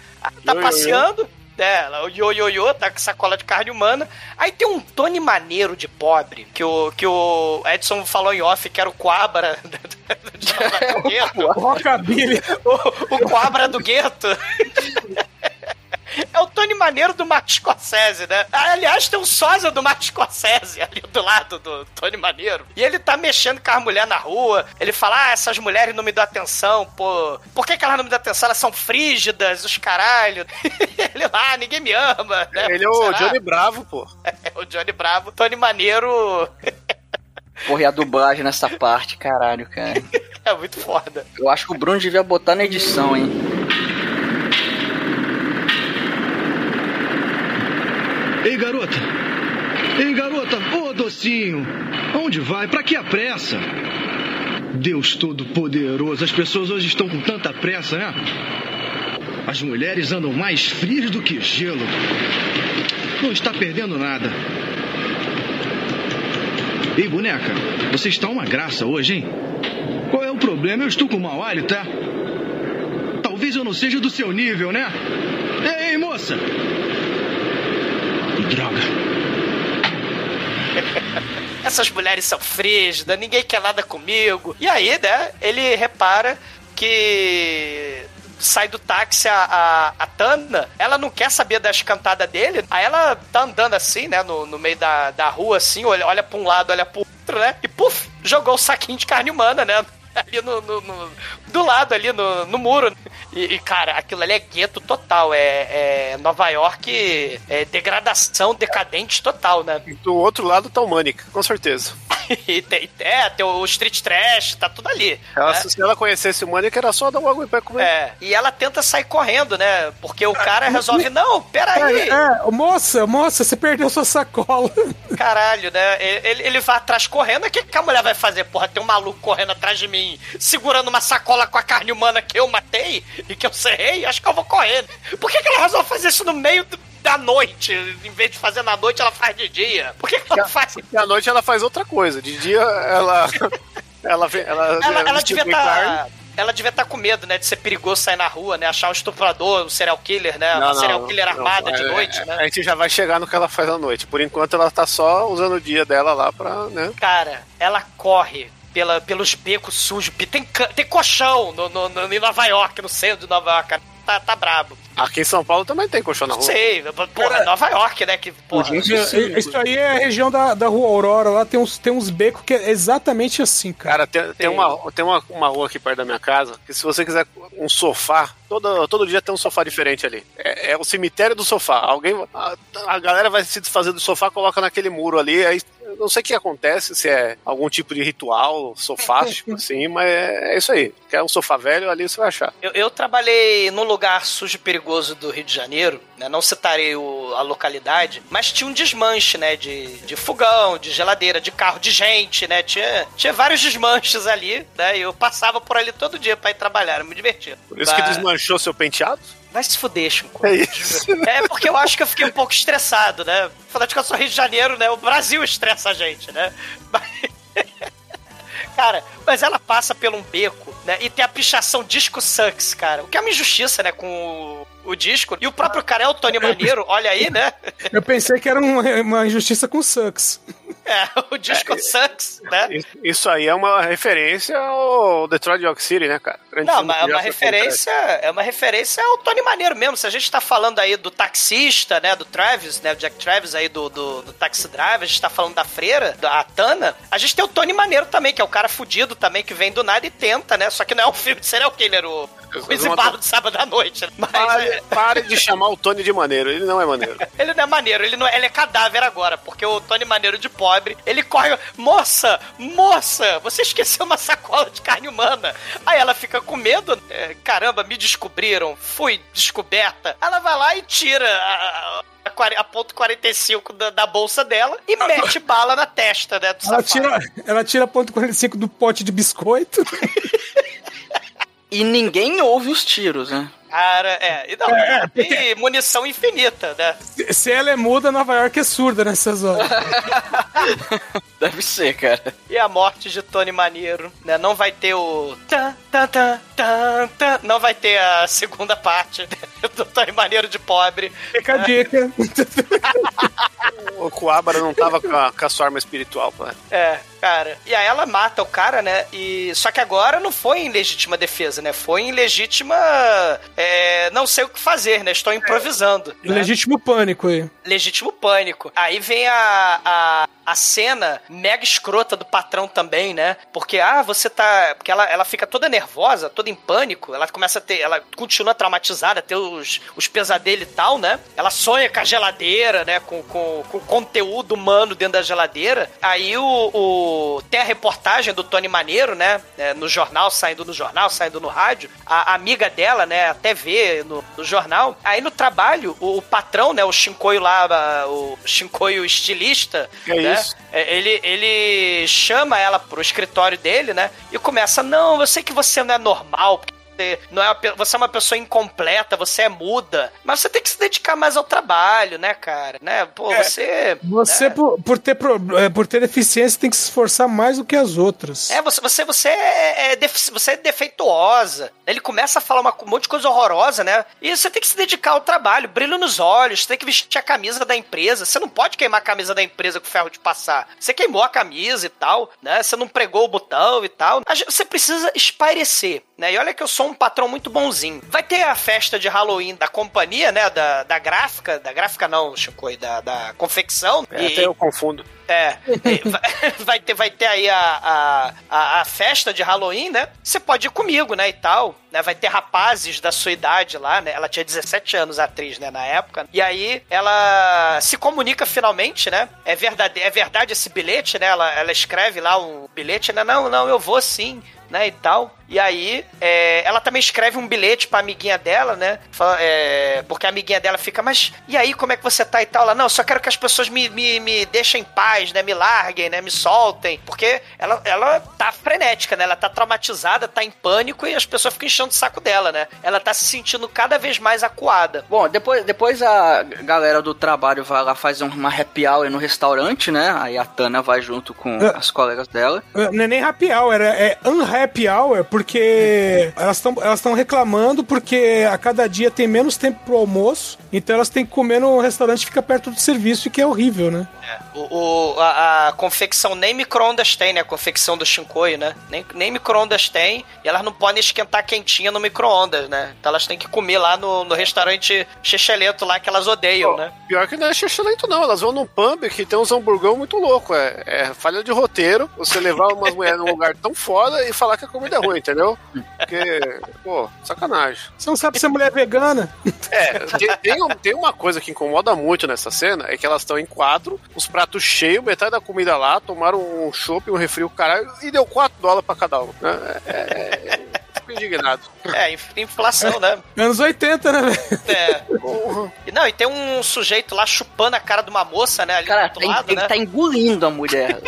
Tá yo, yo. passeando. Né? Ela, o ioiô, tá com sacola de carne humana. Aí tem um Tony maneiro de pobre, que o, que o Edson falou em off, que era o Quabra do gueto. Rockabilly. O, o Quabra do gueto. É o Tony Maneiro do Martin Scorsese, né? Aliás, tem um sósia do Martin Scorsese ali do lado do Tony Maneiro. E ele tá mexendo com as mulheres na rua. Ele fala: Ah, essas mulheres não me dão atenção, pô. Por que, que elas não me dão atenção? Elas são frígidas, os caralho. *laughs* ele lá, ah, ninguém me ama, né? Ele é o Será? Johnny Bravo, pô. *laughs* É o Johnny Bravo. Tony Maneiro *laughs* Porra, e a dublagem nessa parte, caralho, cara. é muito foda. Eu acho que o Bruno devia botar na edição, hein? Ei, garota! Ei, garota! Ô, docinho! Aonde vai? Pra que a pressa? Deus Todo-Poderoso, as pessoas hoje estão com tanta pressa, né? As mulheres andam mais frias do que gelo. Não está perdendo nada. Ei, boneca, você está uma graça hoje, hein? Qual é o problema? Eu estou com mau hálito, tá? Talvez eu não seja do seu nível, né? Ei, ei, moça! Droga. essas mulheres são frígidas, ninguém quer nada comigo. E aí, né, ele repara que sai do táxi a, a, a Tana, ela não quer saber das cantadas dele, aí ela tá andando assim, né, no, no meio da, da rua, assim, olha, olha pra um lado, olha pro outro, né, e puf, jogou o saquinho de carne humana, né, *laughs* ali no, no- no- do lado, ali no, no muro. E, e, cara, aquilo ali é gueto total, é, é Nova York, é degradação decadente total, né. Do outro lado tá o Manic, com certeza. *laughs* E tem, é, tem o Street Trash, tá tudo ali. Ela- né? Se ela conhecesse o era só dar um água pra comer. É, e ela tenta sair correndo, né? Porque o cara resolve, não, peraí, É, moça, moça, você perdeu sua sacola. *laughs* caralho, né? Ele, ele vai atrás correndo, o que, que a mulher vai fazer? Porra, tem um maluco correndo atrás de mim, segurando uma sacola com a carne humana que eu matei e que eu serrei, acho que eu vou correndo. Por que, que ela resolve fazer isso no meio do- da noite? Em vez de fazer na noite, ela faz de dia. Por que, que ela faz E à noite ela faz outra coisa. De dia ela. *laughs* ela, ela, ela, ela devia estar. Ela devia estar com medo, né? De ser perigoso sair na rua, né? Achar um estuprador, um serial killer, né? Uma serial killer não, armada de é, noite, é, né? A gente já vai chegar no que ela faz à noite. Por enquanto ela tá só usando o dia dela lá pra, né? Cara, ela corre pela, pelos becos sujos. Tem, tem colchão no, no, no- em Nova York, no centro de Nova York. Tá, tá brabo. Aqui em São Paulo também tem colchão na rua. Sei, porra, Nova York, né? Que, porra, Gente, Isso aí é a região da, da rua Aurora, lá tem uns, tem uns becos que é exatamente assim, cara. Cara, tem, tem, uma, tem uma, uma rua aqui perto da minha casa que se você quiser um sofá, todo, todo dia tem um sofá diferente ali. É, é o cemitério do sofá. Alguém. A, a galera vai se desfazer do sofá, coloca naquele muro ali, aí não sei o que acontece, se é algum tipo de ritual sofástico, *laughs* assim, mas é, é isso aí. Quer um sofá velho, ali você vai achar. Eu, eu trabalhei num lugar sujo e perigoso do Rio de Janeiro, né? Não citarei o- a localidade, mas tinha um desmanche, né? De, de fogão, de geladeira, de carro, de gente, né? Tinha, tinha vários desmanches ali, né? E eu passava por ali todo dia pra ir trabalhar, era muito divertido. Por isso que Mas- desmanchou seu penteado? Vai se fuder, Chico. É isso. É porque eu acho que eu fiquei um pouco estressado, né? Falando que eu sou Rio de Janeiro, né? O Brasil estressa a gente, né? Mas- *laughs* Cara, mas ela passa por um beco, né? E tem a pichação Disco Sucks, cara. O que é uma injustiça, né? Com o, o disco. E o próprio cara é o Tony Maneiro, olha aí, né? Eu pensei que era uma, uma injustiça com Sucks. *laughs* É, o Disco Sucks, né? Isso- aí é uma referência ao Detroit Rock City, né, cara? Grande Não, mas é uma referência, é uma referência ao Tony Maneiro mesmo. Se a gente tá falando aí do taxista, né, do Travis, né, o Jack Travis aí do, do, do Taxi Driver, a gente tá falando da freira, da Tana, a gente tem o Tony Maneiro também, que é o cara fudido também, que vem do nada e tenta, né, só que não é um filme de serial killer, o, o de sábado à noite, né? Mas, Pare, é, pare de chamar o Tony de maneiro, ele não é maneiro. *laughs* ele não é maneiro, ele, não, ele é cadáver agora, porque o Tony Maneiro de pobre, ele corre, moça, moça, você esqueceu uma sacola de carne humana. Aí ela fica com medo, é, caramba, me descobriram, fui descoberta. Ela vai lá e tira a, a, a ponto 45 da, da bolsa dela e mete *laughs* bala na testa, né, do Ela tira, ela tira ponto 45 do pote de biscoito. E ninguém ouve os tiros, né? Cara, é, e não, É, é, tem munição infinita, né? Se ela é muda, Nova York é surda nessas *laughs* horas. Deve ser, cara. E a morte de Tony Maneiro, né? Não vai ter o. Não vai ter a segunda parte *laughs* do Tony Maneiro de pobre. Fica a dica. *laughs* O Coabra não tava com a, com a sua arma espiritual, pô. É, cara. E aí ela mata o cara, né? E só que agora não foi em legítima defesa, né? Foi em legítima. é, não sei o que fazer, né? Estou improvisando. né? Legítimo pânico aí. legítimo pânico. Aí vem a, a, a cena mega escrota do patrão também, né? Porque, ah, você tá. Porque ela, ela fica toda nervosa, toda em pânico. Ela começa a ter. Ela continua traumatizada, ter os, os pesadelos e tal, né? Ela sonha com a geladeira, né? Com, com, com conteúdo humano dentro da geladeira. Aí o, o- tem a reportagem do Tony Maneiro, né? é, no jornal, saindo no jornal, saindo no rádio. A, a amiga dela, né? Até vê no, no jornal. Aí no trabalho, o, o patrão, né? O Shinkoio lá, o Shinkoio estilista, É né? Isso. é, Ele, ele chama ela pro escritório dele, né? E começa, não, eu sei que você não é normal, porque você não é uma você é uma pessoa incompleta, você é muda, mas você tem que se dedicar mais ao trabalho, né, cara? Né? Pô, você. Você, né? por, por ter, pro- é, por ter deficiência, tem que se esforçar mais do que as outras. É, você, você, você, é, é você é defeituosa. Ele começa a falar uma- um monte de coisa horrorosa, né? E você tem que se dedicar ao trabalho, brilho nos olhos, você tem que vestir a camisa da empresa. Você não pode queimar a camisa da empresa com ferro de passar. Você queimou a camisa e tal, né? Você não pregou o botão e tal. Você precisa espairecer, né? E olha que eu sou um patrão muito bonzinho. Vai ter a festa de Halloween da companhia, né? Da, da gráfica, da gráfica não, Chico, da, da confecção. É, E- Até eu confundo. é, *laughs* vai, ter, vai ter aí a, a, a, a festa de Halloween, né? Você pode ir comigo, né, e tal. Né? Vai ter rapazes da sua idade lá, né? Ela tinha 17 anos, a atriz, né, na época. E aí ela se comunica finalmente, né? É verdade, é verdade esse bilhete, né? Ela, ela escreve lá um bilhete, né? Não, não, eu vou sim. Né, e tal. E aí, é, ela também escreve um bilhete pra amiguinha dela, né? Fala- é, porque a amiguinha dela fica, mas e aí, como é que você tá e tal? Ela, não, eu só quero que as pessoas me, me, me deixem em paz, né? Me larguem, né? Me soltem. Porque ela, ela tá frenética, né? Ela tá traumatizada, tá em pânico e as pessoas ficam enchendo o saco dela, né? Ela tá se sentindo cada vez mais acuada. Bom, depois, depois a galera do trabalho vai lá fazer uma happy hour no restaurante, né? Aí a Tana vai junto com É. as colegas dela. Não é nem happy hour, é, é unhappy hour, porque elas estão elas reclamando porque a cada dia tem menos tempo pro almoço, então elas têm que comer no restaurante que fica perto do serviço, e que é horrível, né? O, o- a, a confecção nem micro-ondas tem, né? A confecção do Shinkoio, né? Nem, nem micro-ondas tem. E elas não podem esquentar quentinha no micro-ondas, né? Então elas têm que comer lá no, no restaurante chechelento lá que elas odeiam, né? Pior que não é xixelento, não. Elas vão num pub que tem uns hamburgão muito louco. É, é falha de roteiro. Você levar umas mulheres num lugar tão foda e falar falar que a comida é ruim, entendeu? Porque, pô, sacanagem. Você não sabe se a mulher é vegana? É, tem, tem, um- tem uma coisa que incomoda muito nessa cena, é que elas estão em quatro, os pratos cheios, metade da comida lá, tomaram um chopp, um refri, o caralho, e deu 4 dólares pra cada um. né? É, é, é, fico indignado. É, inf- inflação, né? *laughs* Anos 80, né, velho? É. E Não, e tem um sujeito lá chupando a cara de uma moça, né? Ali Cara, do outro lado, ele né? tá engolindo a mulher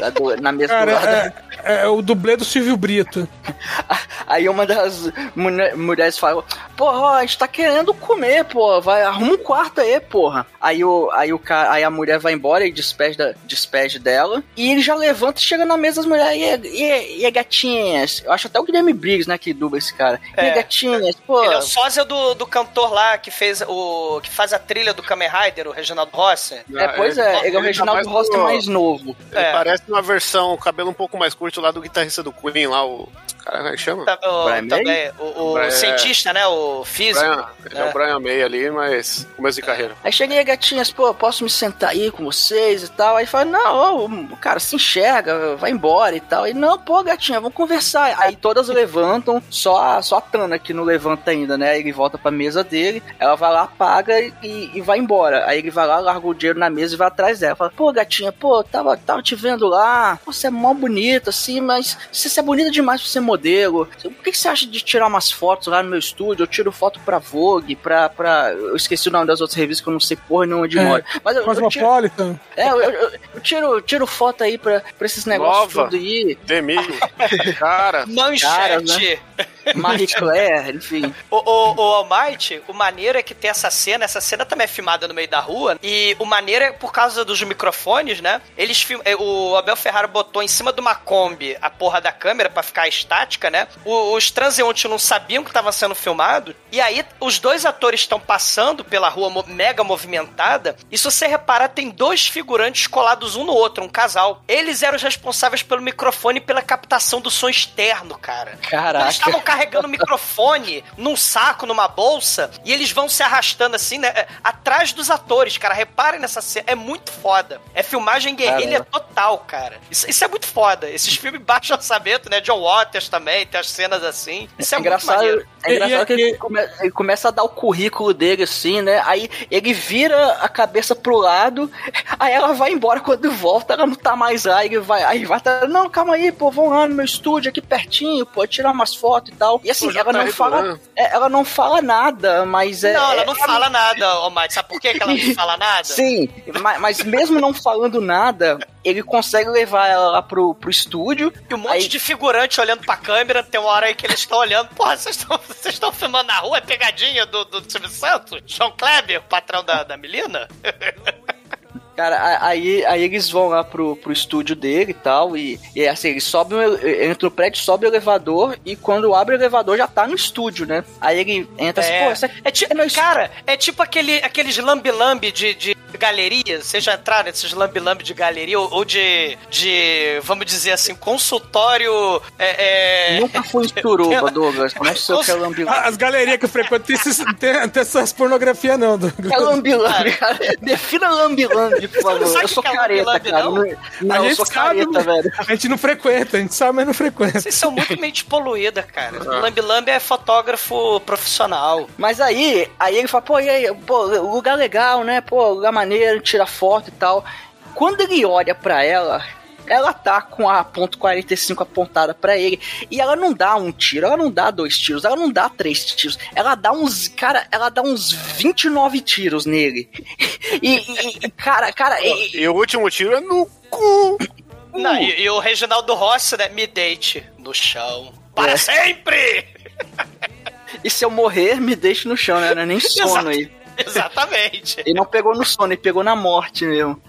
na mesa do lado. Cara, é, é o dublê do Silvio Brito. *laughs* Aí uma das mulher- mulheres fala, porra, a gente tá querendo comer, pô, vai, arruma um quarto aí, porra. Aí, o, aí, o cara, aí a mulher vai embora e despede, da- despede dela, e ele já levanta e chega na mesa das mulheres, e, aí, e, e gatinhas? Eu acho até o Guilherme Briggs, né, que dubla esse cara. E aí, É. gatinhas? Pô, Ele é o sósia do, do cantor lá que fez o. que faz a trilha do Kamen Rider, o Reginaldo Rossi. é, pois é, ele é o tá Reginaldo mais Rossi mais novo. Ele É. parece uma versão, o cabelo um pouco mais curto lá do guitarrista do Queen, lá, o. Cara, como é que chama? Tá- o, Brian May? também, o, o Brian- cientista, né? O físico. Brian, ele é. o Brian May ali, mas começo de carreira. Aí cheguei, gatinhas, pô, posso me sentar aí com vocês e tal? Aí fala, não, ô, cara, se enxerga, vai embora e tal. Aí, não, pô, gatinha, vamos conversar. Aí todas levantam, só a, só a Tana que não levanta ainda, né? Aí ele volta pra mesa dele, ela vai lá, paga e, e vai embora. Aí ele vai lá, larga o dinheiro na mesa e vai atrás dela. Fala, pô, gatinha, pô, tava, tava te vendo lá, pô, você é mó bonita, assim, mas você, você é bonita demais pra ser modelo. Por que, que você acha de tirar umas fotos lá no meu estúdio? Eu tiro foto pra Vogue, pra. pra... Eu esqueci o nome das outras revistas que eu não sei porra nenhuma de É. mora. Mas eu, eu tiro, Cosmopolitan. é, eu, eu- eu tiro, tiro foto aí pra, pra esses negócios Nova. tudo aí. Demil. *laughs* Cara, Cara, Manchete. *laughs* Marie Claire, enfim. O, o, o Almighty, o maneiro é que tem essa cena, essa cena também é filmada no meio da rua, e o maneiro é por causa dos microfones, né? Eles film... eh, O Abel Ferrara botou em cima de uma Kombi a porra da câmera pra ficar estática, né? O- os transeuntes não sabiam que estava sendo filmado, e aí os dois atores estão passando pela rua mo- mega movimentada, e se você reparar, tem dois figurantes colados um no outro, um casal. Eles eram os responsáveis pelo microfone e pela captação do som externo, cara. Caraca. Eles estavam carregando o microfone num saco, numa bolsa, e eles vão se arrastando assim, né? é, Atrás dos atores, cara. Reparem nessa cena. É muito foda. É filmagem guerrilha total, cara. Isso, isso é muito foda. Esses filmes baixo orçamento, né? John Waters também, tem as cenas assim. Isso é, muito engraçado, maneiro. é engraçado E- que e- ele, come- ele começa a dar o currículo dele assim, né? Aí ele vira a cabeça pro lado, aí ela vai embora quando volta, ela não tá mais lá, ele vai, aí vai, tá, não, calma aí, pô, vão lá no meu estúdio aqui pertinho, pô, tirar umas fotos e tal. E assim, ela tá não fala, é, ela não fala nada, mas é Não, ela é- não fala nada, ô Mike. Sabe por que que ela não *laughs* fala nada? Sim, mas, mas mesmo não falando nada, ele consegue levar ela lá pro, pro estúdio. E um monte Aí- de figurante olhando pra câmera, tem uma hora aí que eles estão olhando. Porra, vocês estão *laughs* vocês estão filmando na rua? É pegadinha do, do Silvio Santos? João Kleber, patrão da, da Melina? *laughs* Cara, aí, aí eles vão lá pro, pro estúdio dele e tal, e, e assim, eles sobem, o ele- entra no prédio, sobe o elevador, e quando abre o elevador já tá no estúdio, né? Aí ele entra assim, pô, isso aqui É tipo, meu estúdio. cara, é tipo aquele, aqueles lambi-lambi de, de galeria. Vocês já entraram nesses lambi-lambi de galeria? Ou, ou de, de, vamos dizer assim, consultório. É, é... Nunca fui em Suruba, Douglas, não sei o que é lambi-lambi. As galerias que eu frequento tem, esses- tem, tem essas pornografia, não. Douglas. É lambi-lambi, cara. Defina lambi-lambi, por favor. Sabe Eu sou é careta, cara. não? Não, não, a gente sou sabe, careta, velho. A gente não frequenta, a gente sabe, mas não frequenta. Vocês são muito mente poluída, cara. Lambi-lambi é fotógrafo profissional. Mas aí, aí ele fala, pô, e aí, pô, lugar legal, né? Pô, lugar maneiro, tira foto e tal. Quando ele olha pra ela, ela tá com a ponto .45 apontada pra ele. E ela não dá um tiro, ela não dá dois tiros, ela não dá três tiros. Ela dá uns, cara, ela dá uns 29 tiros nele. *laughs* E, e- cara, cara, e- E o último tiro é no cu. Não, e, e o Reginaldo Rossi, né? Me deite no chão. Para É. sempre! *laughs* e se eu morrer, me deixe no chão, né? Não é nem *laughs* sono Exato. aí. Exatamente. Ele não pegou no sono, ele pegou na morte mesmo.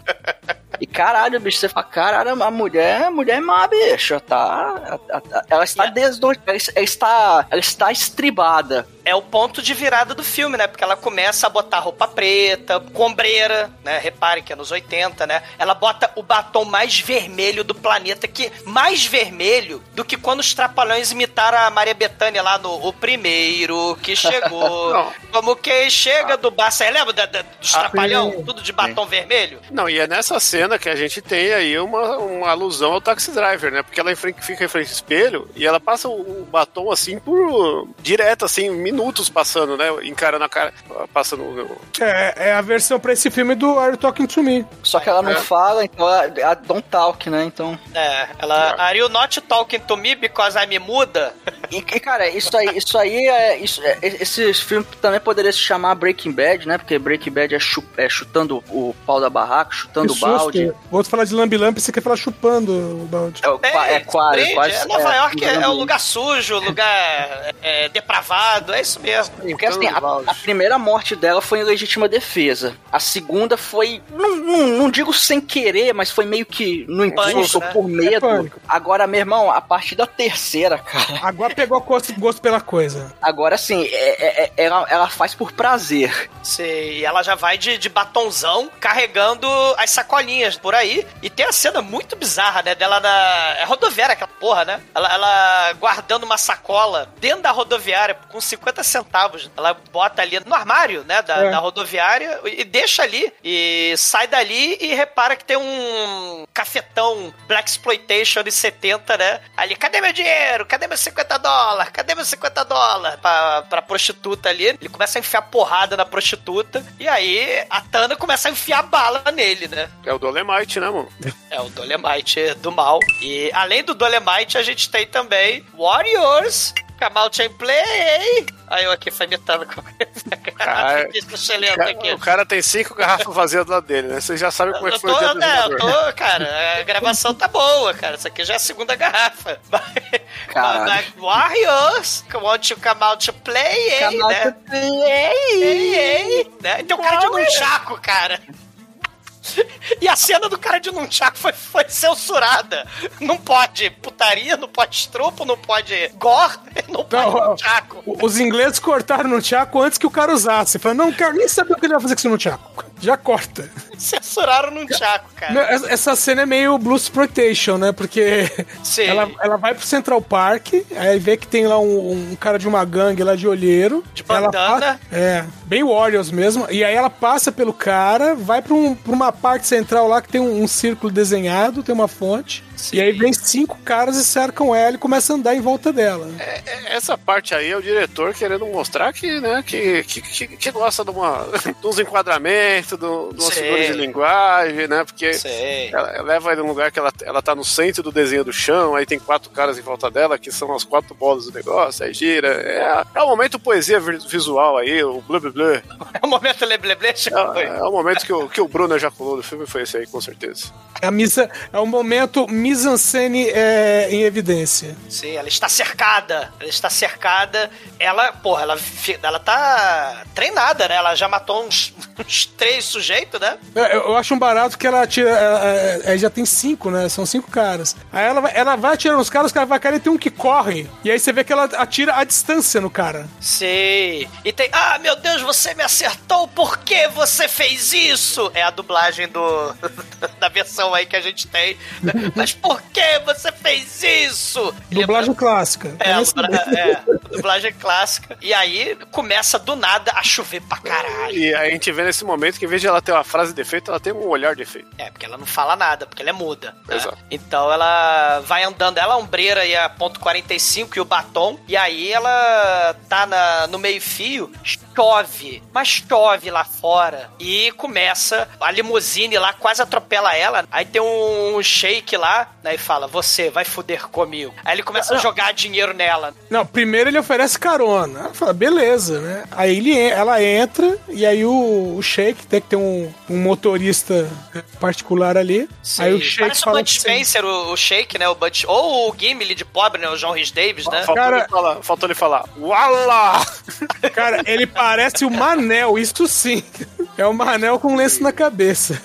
E caralho, bicho, você fala, caralho, a mulher, a mulher é má, bicho, tá? a- a- a- Ela está desdo... ela está, ela está estribada. é o ponto de virada do filme, né? Porque ela começa a botar roupa preta, combreira, né? Repare que é nos 80, né? Ela bota o batom mais vermelho do planeta, que mais vermelho do que quando os trapalhões imitaram a Maria Bethânia lá no O Primeiro que chegou. *laughs* Como quem chega do bar. Você lembra da- da- dos Ah, trapalhão? sim. Tudo de batom vermelho? Não, e é nessa cena que a gente tem aí uma, uma alusão ao Taxi Driver, né? Porque ela em frente- fica em frente ao espelho e ela passa o, batom assim por direto, assim, minutos passando, né? Encarando a cara, passando. o- É, é a versão pra esse filme do Are You Talking to Me? Só que ela não É. fala, então ela, ela don't talk, né? Então. É, ela. Are you not talking to me because I'm muda? E, e, cara, isso aí, isso aí é. Isso, é- esse filme também poderia se chamar Breaking Bad, né? Porque Breaking Bad é, chu- é chutando o pau da barraca, chutando o Que balde. O outro fala de lambi-lambi, você quer falar chupando o balde. É, o, qua- é quase, Prende, quase. é Nova York é, é um um lugar sujo, lugar é, depravado, é isso mesmo. Porque assim, a, a primeira morte dela foi em legítima defesa. A segunda foi, não, não, não digo sem querer, mas foi meio que no impulso, né? por medo. É. Agora, meu irmão, a partir da terceira, cara. Agora pegou gosto, gosto pela coisa. Agora sim, é- é- é- ela, ela faz por prazer. Sim, e ela já vai de, de batonzão carregando as sacolinhas por aí. E tem a cena muito bizarra, né? Dela na. É rodoviária aquela porra, né? Ela, ela guardando uma sacola dentro da rodoviária com 50 centavos. Ela bota ali no armário, né? Da, É. da rodoviária e deixa ali. E sai dali e repara que tem um cafetão Black Exploitation de 70, né? Ali, cadê meu dinheiro? Cadê meus 50 dólares? Cadê meus 50 dólares? Pra, pra prostituta ali. Ele começa a enfiar porrada na prostituta. E aí a Tana começa a enfiar bala nele, né? É o Dolemite, né, mano? É o Dolemite do mal. E além do Dolemite, a gente tem também Warriors. Kamal Play. Aí eu aqui foi imitando com Cara, o cara- aqui. o cara tem cinco garrafas vazias do lado dele, né? Você já sabe como é que Eu foi tô, o dia do né, eu tô, cara, a gravação tá boa, cara. Isso aqui já é a segunda garrafa. *laughs* Caralho. Warriors, want you come out to play, hein, Come out né? to play. Ei, ei, né? E tem o cara de nunchaku, cara. *laughs* E a cena do cara de nunchaku foi, foi censurada. Não pode putaria, não pode estrupo, não pode gore, *laughs* não pode Não, nunchaku. Os ingleses cortaram no Tchaco antes que o cara usasse. Falaram, não quero nem saber o que ele vai fazer com isso no Tchaco. Já corta. Censuraram no nunchaku, cara. Não, essa- cena é meio Blues Exploitation, né? Porque Sim. ela, ela vai pro Central Park, aí vê que tem lá um, um cara de uma gangue lá de olheiro. De Ela bandana. passa- é, bem Warriors mesmo. E aí ela passa pelo cara, vai pra, um- pra uma parte central lá que tem um, um círculo desenhado, tem uma fonte. E aí vem cinco caras e cercam ela e começa a andar em volta dela. É, Essa parte aí é o diretor querendo mostrar que, né, que, que, que, que gosta de, uma, *laughs* de uns enquadramentos, de, de umas Sei. figuras de linguagem, né? Porque ela, ela leva ele num lugar que ela, ela tá no centro do desenho do chão, aí tem quatro caras em volta dela, que são as quatro bolas do negócio, aí gira. É, é o momento poesia vi- visual aí, o blá blá blá. *laughs* É o momento leble-leble, É, é o momento que o, que o Bruno ejaculou do filme, foi esse aí, com certeza. É, a misa, é o momento mise-en-scène é, em evidência. Sim, ela está cercada. Ela está cercada. Ela, porra, ela, ela tá treinada, né? Ela já matou uns, *laughs* uns três sujeitos, né? É, Eu, acho um barato que ela tira. é, é, já tem cinco, né? São cinco caras. Aí ela, vai- ela vai atirando os caras, os caras vai cair e tem um que corre. E aí você vê que ela atira a distância no cara. Sim. E tem. Ah, meu Deus, você me acertou. Por que você fez isso? É a dublagem do. *laughs* da versão aí que a gente tem. Mas por que você fez isso? Dublagem clássica. É, Essa a- daí. é, dublagem clássica. E aí começa do nada a chover pra caralho. E aí a gente vê nesse momento que, em vez de ela ter uma frase de efeito, ela tem um olhar de efeito. É, porque ela não fala nada, porque ela é muda. né? Exato. Então ela vai andando, ela a ombreira e a ponto 45 e o batom, e aí ela tá na, no meio-fio, chove, mas chove lá fora. E começa, a limusine lá quase atropela ela. Aí tem um shake lá, né, e fala: Você vai fuder comigo. Aí ele começa a jogar dinheiro nela. Não, primeiro ele oferece carona. Ela fala, beleza, né? Aí ele, ela entra e aí o, o Shake, tem que ter um, um motorista particular ali. Aí o Shake Parece o fala Bud assim, Spencer, o, o Shake, né? O Bud, ou o Gimli de pobre, né? O John Rhys Davis, né? Faltou, Cara- ele falar, faltou ele falar, Uala! *laughs* Cara, ele parece o Manel, isso sim. É o Manel com lenço na cabeça.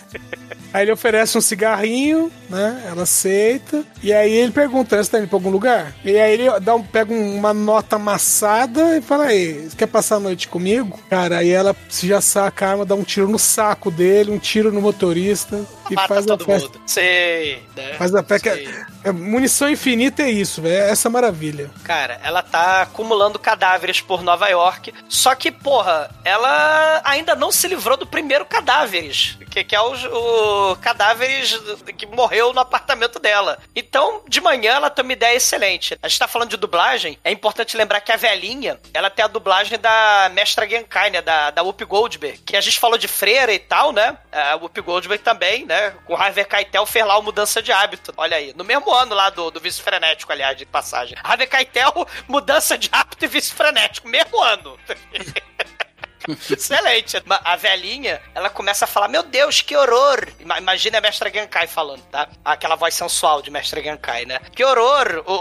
Aí ele oferece um cigarrinho, né? Ela aceita. E aí ele pergunta: Você tá indo pra algum lugar? E aí ele dá um, pega uma nota amassada e fala: Aí, você quer passar a noite comigo? Cara, aí ela se já saca a arma, dá um tiro no saco dele, um tiro no motorista e Mata faz a festa. mundo. Sei, né? Faz a festa. Sei. É, munição infinita é isso, velho. É essa maravilha. Cara, ela tá acumulando cadáveres por Nova York. Só que, porra, ela ainda não se livrou do primeiro cadáveres. Que, que é o, o cadáveres que morreu no apartamento dela. Então, de manhã, ela tem uma ideia excelente. A gente tá falando de dublagem. É importante lembrar que a velhinha, ela tem a dublagem da Mestra Genkai, né? Da, da Whoopi Goldberg. Que a gente falou de freira e tal, né? A Whoopi Goldberg também, né? Com Harvey Keitel fez lá o Mudança de Hábito. Olha aí. No mesmo ano lá do, do Vício Frenético, aliás, de passagem. Harvey Keitel, *laughs* Mudança de Hábito e Vício Frenético. Mesmo ano. *laughs* *laughs* Excelente. A velhinha, ela começa a falar: Meu Deus, que horror! Ima- Imagina a Mestra Genkai falando, tá? Aquela voz sensual de Mestra Genkai, né? Que horror! O,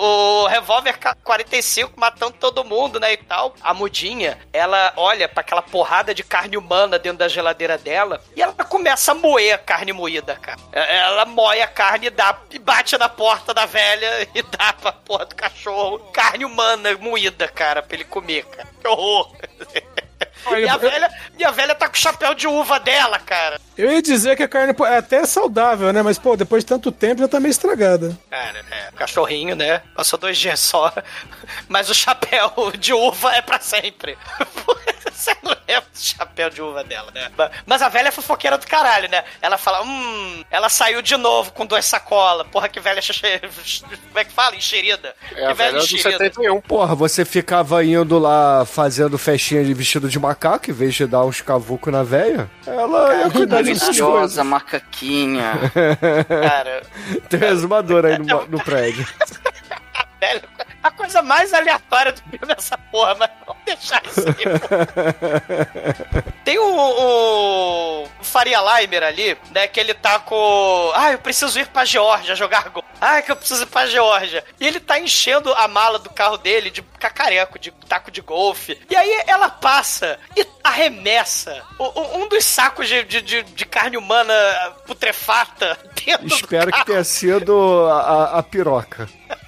o revólver K- 45 matando todo mundo, né? E tal. A mudinha, ela olha pra aquela porrada de carne humana dentro da geladeira dela e ela começa a moer a carne moída, cara. É- Ela moe a carne e dá e bate na porta da velha *laughs* e dá pra porra do cachorro carne humana moída, cara, pra ele comer, cara. Que horror! *laughs* E a velha, e a velha tá com o chapéu de uva dela, cara. Eu ia dizer que a carne é até saudável, né? Mas, pô, depois de tanto tempo já tá meio estragada. Cara, é, cachorrinho, né? Passou dois dias só. *laughs* Mas o chapéu de uva é pra sempre. *laughs* Você não lembra do chapéu de uva dela, né? Mas a velha é fofoqueira do caralho, né? Ela fala, hum, ela saiu de novo com duas sacolas. Porra, que velha. *laughs* Como é que fala? Enxerida. É a que velha do 71. Porra, você ficava indo lá fazendo festinha de vestido de macaco em vez de dar uns cavucos na véia? Ela ia cuidar dessas coisas. Macaquinha. *laughs* Cara, Tem um exumador aí no, *laughs* no prédio. velho, a coisa mais aleatória do filme é essa porra, mas vamos deixar isso aí, pô. *laughs* Tem o, o, o Faria Limer ali, né? Que ele tá com. Ah, eu preciso ir pra Geórgia jogar gol. *laughs* Ah, que eu preciso ir pra Geórgia. E ele tá enchendo a mala do carro dele de cacareco, de taco de golfe. E aí ela passa e arremessa o- o- um dos sacos de, de, de- de carne humana putrefata dentro Espero do que carro. tenha sido a, a- a piroca. *laughs*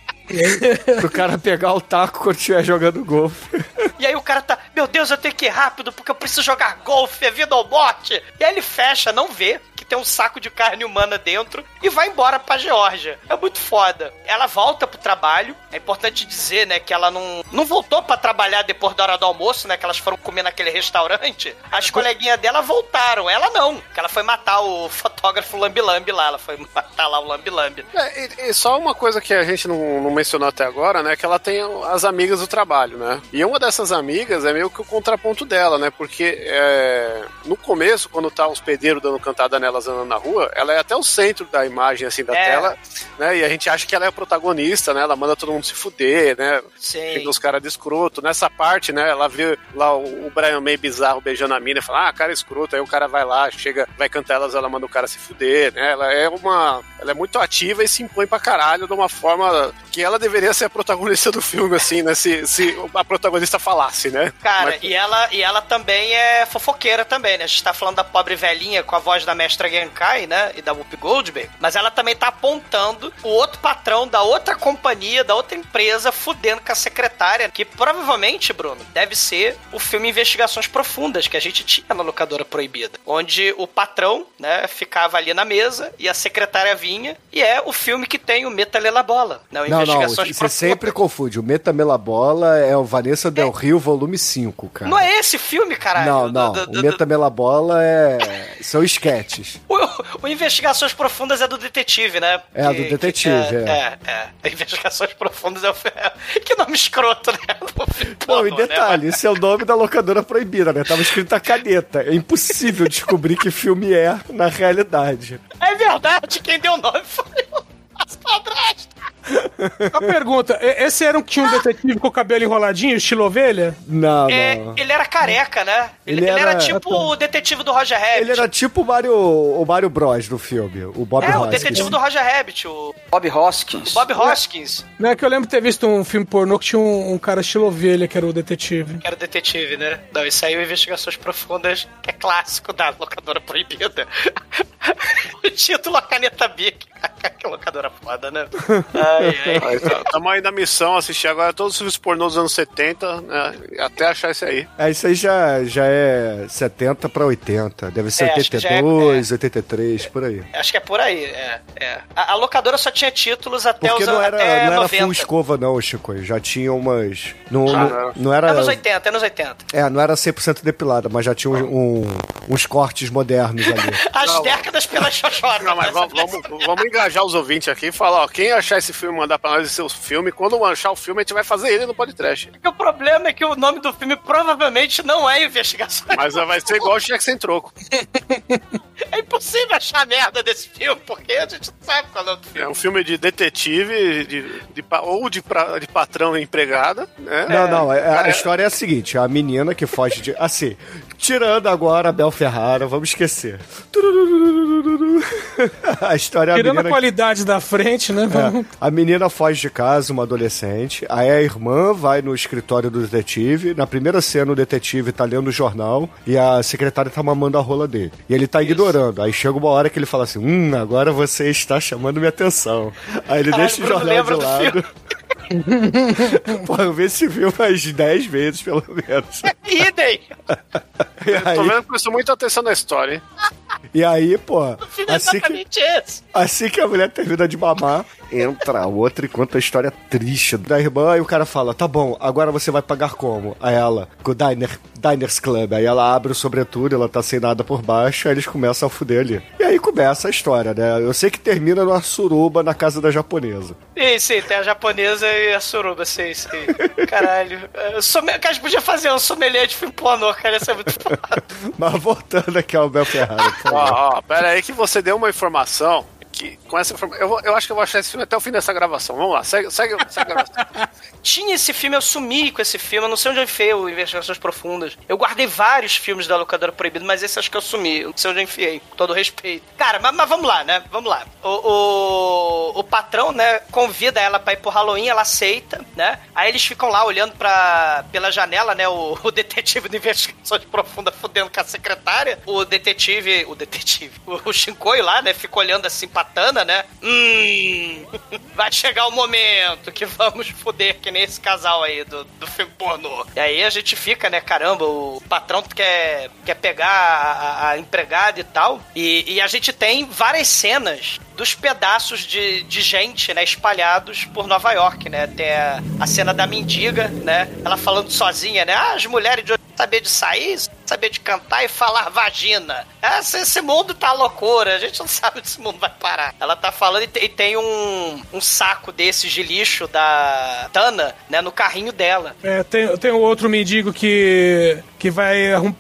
Pro cara pegar o taco quando estiver jogando golfe. E aí o cara tá, meu Deus, eu tenho que ir rápido porque eu preciso jogar golfe, é vida ou morte. E aí ele fecha, não vê tem um saco de carne humana dentro e vai embora pra Geórgia. É muito foda. Ela volta pro trabalho. É importante dizer, né, que ela não, não voltou pra trabalhar depois da hora do almoço, né, que elas foram comer naquele restaurante. As coleguinhas dela voltaram, ela não, que ela foi matar o *laughs* fotógrafo Lambi Lambi lá, ela foi matar lá o Lambi Lambi. É, e, e só uma coisa que a gente não, não mencionou até agora, né? Que ela tem as amigas do trabalho, né? E uma dessas amigas é meio que o contraponto dela, né? Porque é, no começo, quando tá os pedreiros dando cantada nelas andando na rua, ela é até o centro da imagem, assim, da É. tela, né? E a gente acha que ela é a protagonista, né? Ela manda todo mundo se fuder, né? Sim. Chega os caras de escroto. Nessa parte, né? Ela vê lá o, o Brian May bizarro beijando a mina e fala, ah, cara escroto. Aí o cara vai lá, chega, vai cantar elas, ela manda o cara se fuder, né? Ela é uma. Ela é muito ativa e se impõe pra caralho de uma forma que ela deveria ser a protagonista do filme, assim, né? Se, se a protagonista falasse, né? Cara, Mas- e, ela, e ela também é fofoqueira também, né? A gente tá falando da pobre velhinha com a voz da mestra Genkai, né? E da Whoopi Goldberg. Mas ela também tá apontando o outro patrão da outra companhia, da outra empresa, fudendo com a secretária, que provavelmente, Bruno, deve ser o filme Investigações Profundas, que a gente tinha na locadora proibida. Onde o patrão, né, ficava ali na mesa e a secretária vinha. E é o filme que tem o Metalela Bola, né? O Não, não, você sempre confunde. O Metamela Bola é o Vanessa Del Rio, volume 5, cara. Não é esse filme, caralho? Não, não. Do- do- O do- Metamela Bola é. São esquetes. O, o Investigações Profundas é do detetive, né? É, do detetive, é. É, é. Investigações Profundas é o. *laughs* Que nome escroto, né? *laughs* Não, e né? detalhe, esse é o nome da locadora proibida, né? Tava escrito a caneta. É impossível descobrir que filme é na realidade. É verdade, quem deu o nome foi o padrasto. *laughs* Uma pergunta: esse era um que tinha um detetive com o cabelo enroladinho, estilo ovelha? Não, É, não. ele era careca, né? Ele, Ele ele era, era- tipo o detetive do Roger Rabbit. Ele era tipo o Mario, o Mario Bros do filme, o Bob É, o Hoskins. detetive do Roger Rabbit, o Bob Hoskins. Bob Hoskins, Não é que eu lembro de ter visto um filme pornô que tinha um, um cara estilo ovelha, que era o detetive. que era o detetive, né? Não, isso aí é o Investigações Profundas, que é clássico da locadora proibida. *laughs* o título A Caneta Bic. *laughs* que locadora foda, né? *laughs* Ai, ai. Tá- Tamo aí na missão, assistir agora todos os filmes pornôs dos anos 70, né? Até achar esse aí. É, isso aí já, já é 70 pra 80. Deve ser É, acho que já é- 82, 83, por aí. Acho que é por aí, é. é. A, a locadora só tinha títulos até Porque os não anos era, até não era 90. full escova, não, Chico. Já tinha umas. Não, Ah, não, não era. Anos 80, anos 80. É, não era 100% depilada, mas já tinha um- um- uns cortes modernos ali. *laughs* As Não. décadas pela xoxota. Não, mas vamos, vamos, vamos engajar os ouvintes aqui e falar, ó, quem achar esse filme, mandar pra nós esse seu filme, quando achar o filme, a gente vai fazer ele no podcast. O problema é que o nome do filme provavelmente não é Investigação. Mas vai ser igual o Cheque Sem Troco. *laughs* É impossível achar a merda desse filme, porque a gente não sabe qual é o nome do É filme. um filme de detetive, de, de ou de, pra- de patrão e empregada, né? Não, não, é- a Cara, história é a seguinte: a menina que foge de. Assim, tirando agora a Bel Ferrara, vamos esquecer. *laughs* A história é a A qualidade da frente, né? É, a menina foge de casa, uma adolescente. Aí a irmã vai no escritório do detetive. Na primeira cena, o detetive tá lendo o jornal e a secretária tá mamando a rola dele. E ele tá ignorando. Aí chega uma hora que ele fala assim: Hum, agora você está chamando minha atenção. Aí ele Caralho, deixa o jornal de lado. *laughs* Pô, eu vi esse filme umas 10 vezes, pelo menos. *laughs* Idem! *laughs* Tô vendo que prestou muita atenção na história, hein? E aí pô, é assim que. Assim que a mulher termina de mamar, entra a outra e conta a história triste da irmã e o cara fala: tá bom, agora você vai pagar como? Aí ela, com o Diner, Diners Club. Aí ela abre o sobretudo, ela tá sem nada por baixo, aí eles começam a fuder ali. E aí começa a história, né? Eu sei que termina numa suruba na casa da japonesa. Sim, sim, tem a japonesa e a suruba, sim, sim. *laughs* Caralho. Some... Cara, a gente podia fazer um sommelier de filme pornô, cara, isso é muito foda. *laughs* Mas voltando aqui ao Bel favor. Ó, ó, pera aí que você deu uma informação que com essa informação. Eu, eu acho que eu vou achar esse filme até o fim dessa gravação. Vamos lá, segue, segue, segue a gravação. *laughs* Tinha esse filme, eu sumi com esse filme, eu não sei onde enfiei o Investigações Profundas. Eu guardei vários filmes da locadora proibido, mas esse acho que eu sumi, eu não sei onde enfiei, com todo respeito. Cara, mas, mas vamos lá, né? Vamos lá. O, o, o patrão, né, convida ela pra ir pro Halloween, ela aceita, né? Aí eles ficam lá olhando pra, pela janela, né? O, o detetive de investigações profundas fudendo com a secretária. O detetive, o detetive, o, o Shinkoi lá, né? Fica olhando assim pra Tana, né? Hum, vai chegar o momento que vamos fuder que nem esse casal aí do, do filme pornô. E aí a gente fica, né? Caramba, o patrão quer, quer pegar a, a- a empregada e tal. E, e a gente tem várias cenas dos pedaços de, de gente, né, espalhados por Nova York, né? Tem a, cena da mendiga, né? Ela falando sozinha, né? Ah, as mulheres de hoje saber de sair, saber de cantar e falar vagina. Esse, esse mundo tá loucura, a gente não sabe onde esse mundo vai parar. Ela tá falando e, e tem um, um saco desses de lixo da Tana, né, no carrinho dela. É, tem, tem outro mendigo que, que vai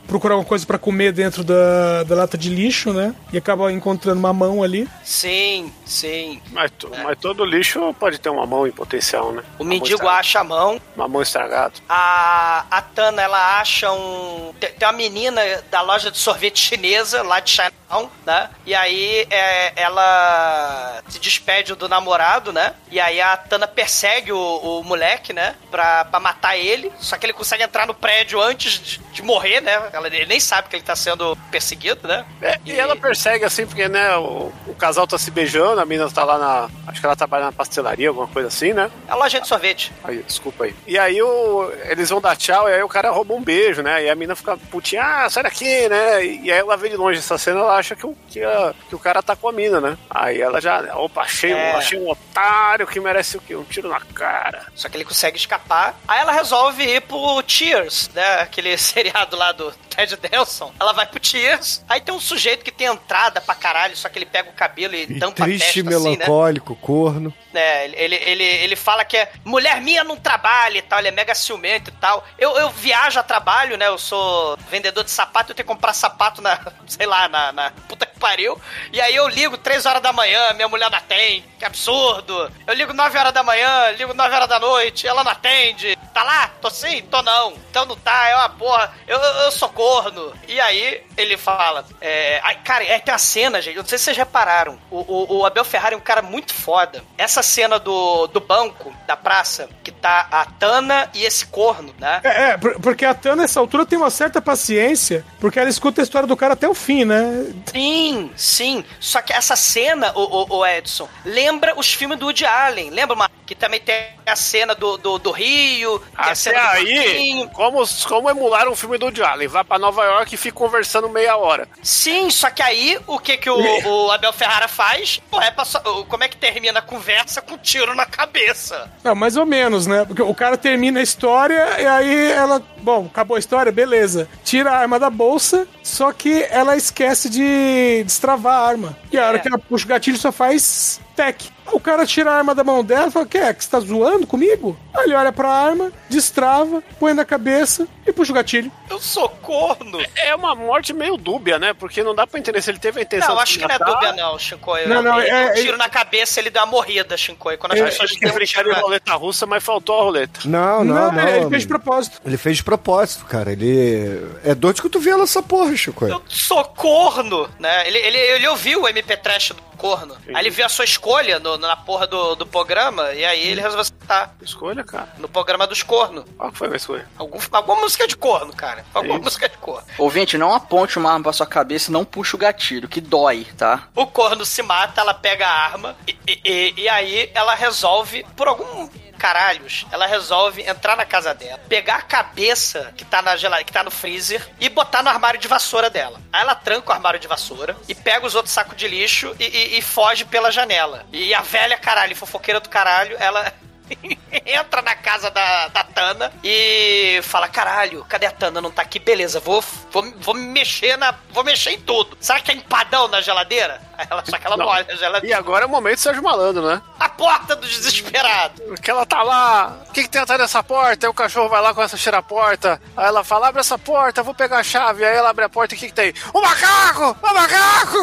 procurar alguma coisa pra comer dentro da, da lata de lixo, né? E acaba encontrando uma mão ali. Sim, sim. Mas, to- mas todo lixo pode ter uma mão em potencial, né? O Uma mendigo acha a mão. Uma mão estragada. A, a Tana, ela acha um. Tem, tem uma menina da loja de sorvete chinesa, lá de Chinatown, né? E aí é, ela se despede do namorado, né? E aí a Tana persegue o, o moleque, né? Pra, pra matar ele. Só que ele consegue entrar no prédio antes de, de morrer, né? Ela, ele nem sabe que ele tá sendo perseguido, né? É, e ela persegue assim, porque, né, o, o casal tá se beijando, a menina tá lá na. Acho que ela trabalha na pastelaria, alguma coisa assim, né? É a loja de sorvete. Aí, desculpa aí. E aí o, eles vão dar tchau, e aí o cara rouba um beijo, né? E a menina fica putinha, ah, sai daqui, né? E, e aí ela vê de longe essa cena, ela acha que o, que, a- que o cara tá com a mina, né? Aí ela já, opa, achei, um- É. achei um otário que merece o quê? Um tiro na cara. Só que ele consegue escapar. Aí ela resolve ir pro Cheers, né? Aquele *laughs* seriado lá do Ted Nelson. Ela vai pro Cheers. Aí tem um sujeito que tem entrada pra caralho, só que ele pega o cabelo e, E tampa a triste, testa assim, né? melancólico, corno. É, ele, ele, ele, ele fala que é mulher minha não trabalha e tal, ele é mega ciumento e tal. Eu, eu viajo a trabalho, né? Eu sou vendedor de sapato, eu tenho que comprar sapato na, *laughs* sei lá, na, na puta que pariu. E aí eu ligo 3 horas da manhã, minha mulher não atende. Que absurdo. Eu ligo 9 horas da manhã, ligo 9 horas da noite, ela não atende. Tá lá? Tô sim? Tô não. Então não tá, é uma porra. Eu, eu, sou corno. E aí ele fala. É, ai, cara, é, tem a cena, gente. eu Não sei se vocês repararam. O, o, o Abel Ferrari é um cara muito foda. Essa cena do, do banco, da praça, que tá a Tana e esse corno, né? É, é, por- porque a Tana, nessa altura, tem uma certa paciência, porque ela escuta a história do cara até o fim, né? Sim, sim. Só que essa cena, o, o, o Edson, lembra os filmes do Woody Allen. Lembra, Mar- que também tem a cena do, do, do Rio, tem a Até cena do aí, como, como emularam o filme do Woody Allen? Vai pra Nova York e fica conversando meia hora. Sim, só que aí o que que o, *laughs* o Abel Ferrara faz? Pô, é só- como é que termina a conversa com um tiro na cabeça? Não, mais ou menos, né? Porque o cara termina a história e aí ela. Bom, acabou a história, beleza. Tira a arma da bolsa, só que ela esquece de destravar a arma. E a hora É. que ela puxa o gatilho só faz tec. O cara tira a arma da mão dela e fala: Que é? Que você tá zoando comigo? Aí ele olha pra arma, destrava, põe na cabeça e puxa o gatilho. Eu sou corno. É uma morte meio dúbia, né? Porque não dá pra entender se ele teve a intenção Não, de acho se que não é dúbia, não, Shinkoi. Não, não, é- um é- tiro na cabeça, ele deu uma morrida, Shinkoi. Quando as É, pessoas Acho que é brincadeira de na- roleta russa, mas faltou a roleta. Não, não, não. ele fez de propósito. Ele fez de propósito, cara. Ele. É dor de cotovelo essa porra, Chico. Eu sou corno, né? Ele, ele, ele ouviu o MP Trash do corno. Aí ele viu a sua escolha no- na porra do, do programa e aí ele resolveu citar Escolha, cara. no programa dos cornos. Qual que foi a escolha? Algum, alguma música de corno, cara. Alguma Isso. música de corno. Ouvinte, não aponte uma arma pra sua cabeça e não puxa o gatilho, que dói, tá? O corno se mata, ela pega a arma e, e- e- e aí ela resolve, por algum caralhos, ela resolve entrar na casa dela, pegar a cabeça que tá na geladeira, que tá no freezer e botar no armário de vassoura dela. Aí ela tranca o armário de vassoura e pega os outros sacos de lixo e, e- e foge pela janela. E a velha, caralho, fofoqueira do caralho, ela *laughs* entra na casa da, da Tana e fala: caralho, cadê a Tana? Não tá aqui, beleza, vou, vou, vou me mexer na. Vou mexer em tudo. Será que tem empadão na geladeira? *laughs* Ela, só que ela não, olha a geladeira. E agora é o momento do Sérgio Malandro, né? A porta do desesperado. Porque ela tá lá, o que, que tem atrás dessa porta? Aí o cachorro vai lá com essa cheira a porta. Aí ela fala: abre essa porta, vou pegar a chave. Aí ela abre a porta e o que, que tem? O macaco! O macaco!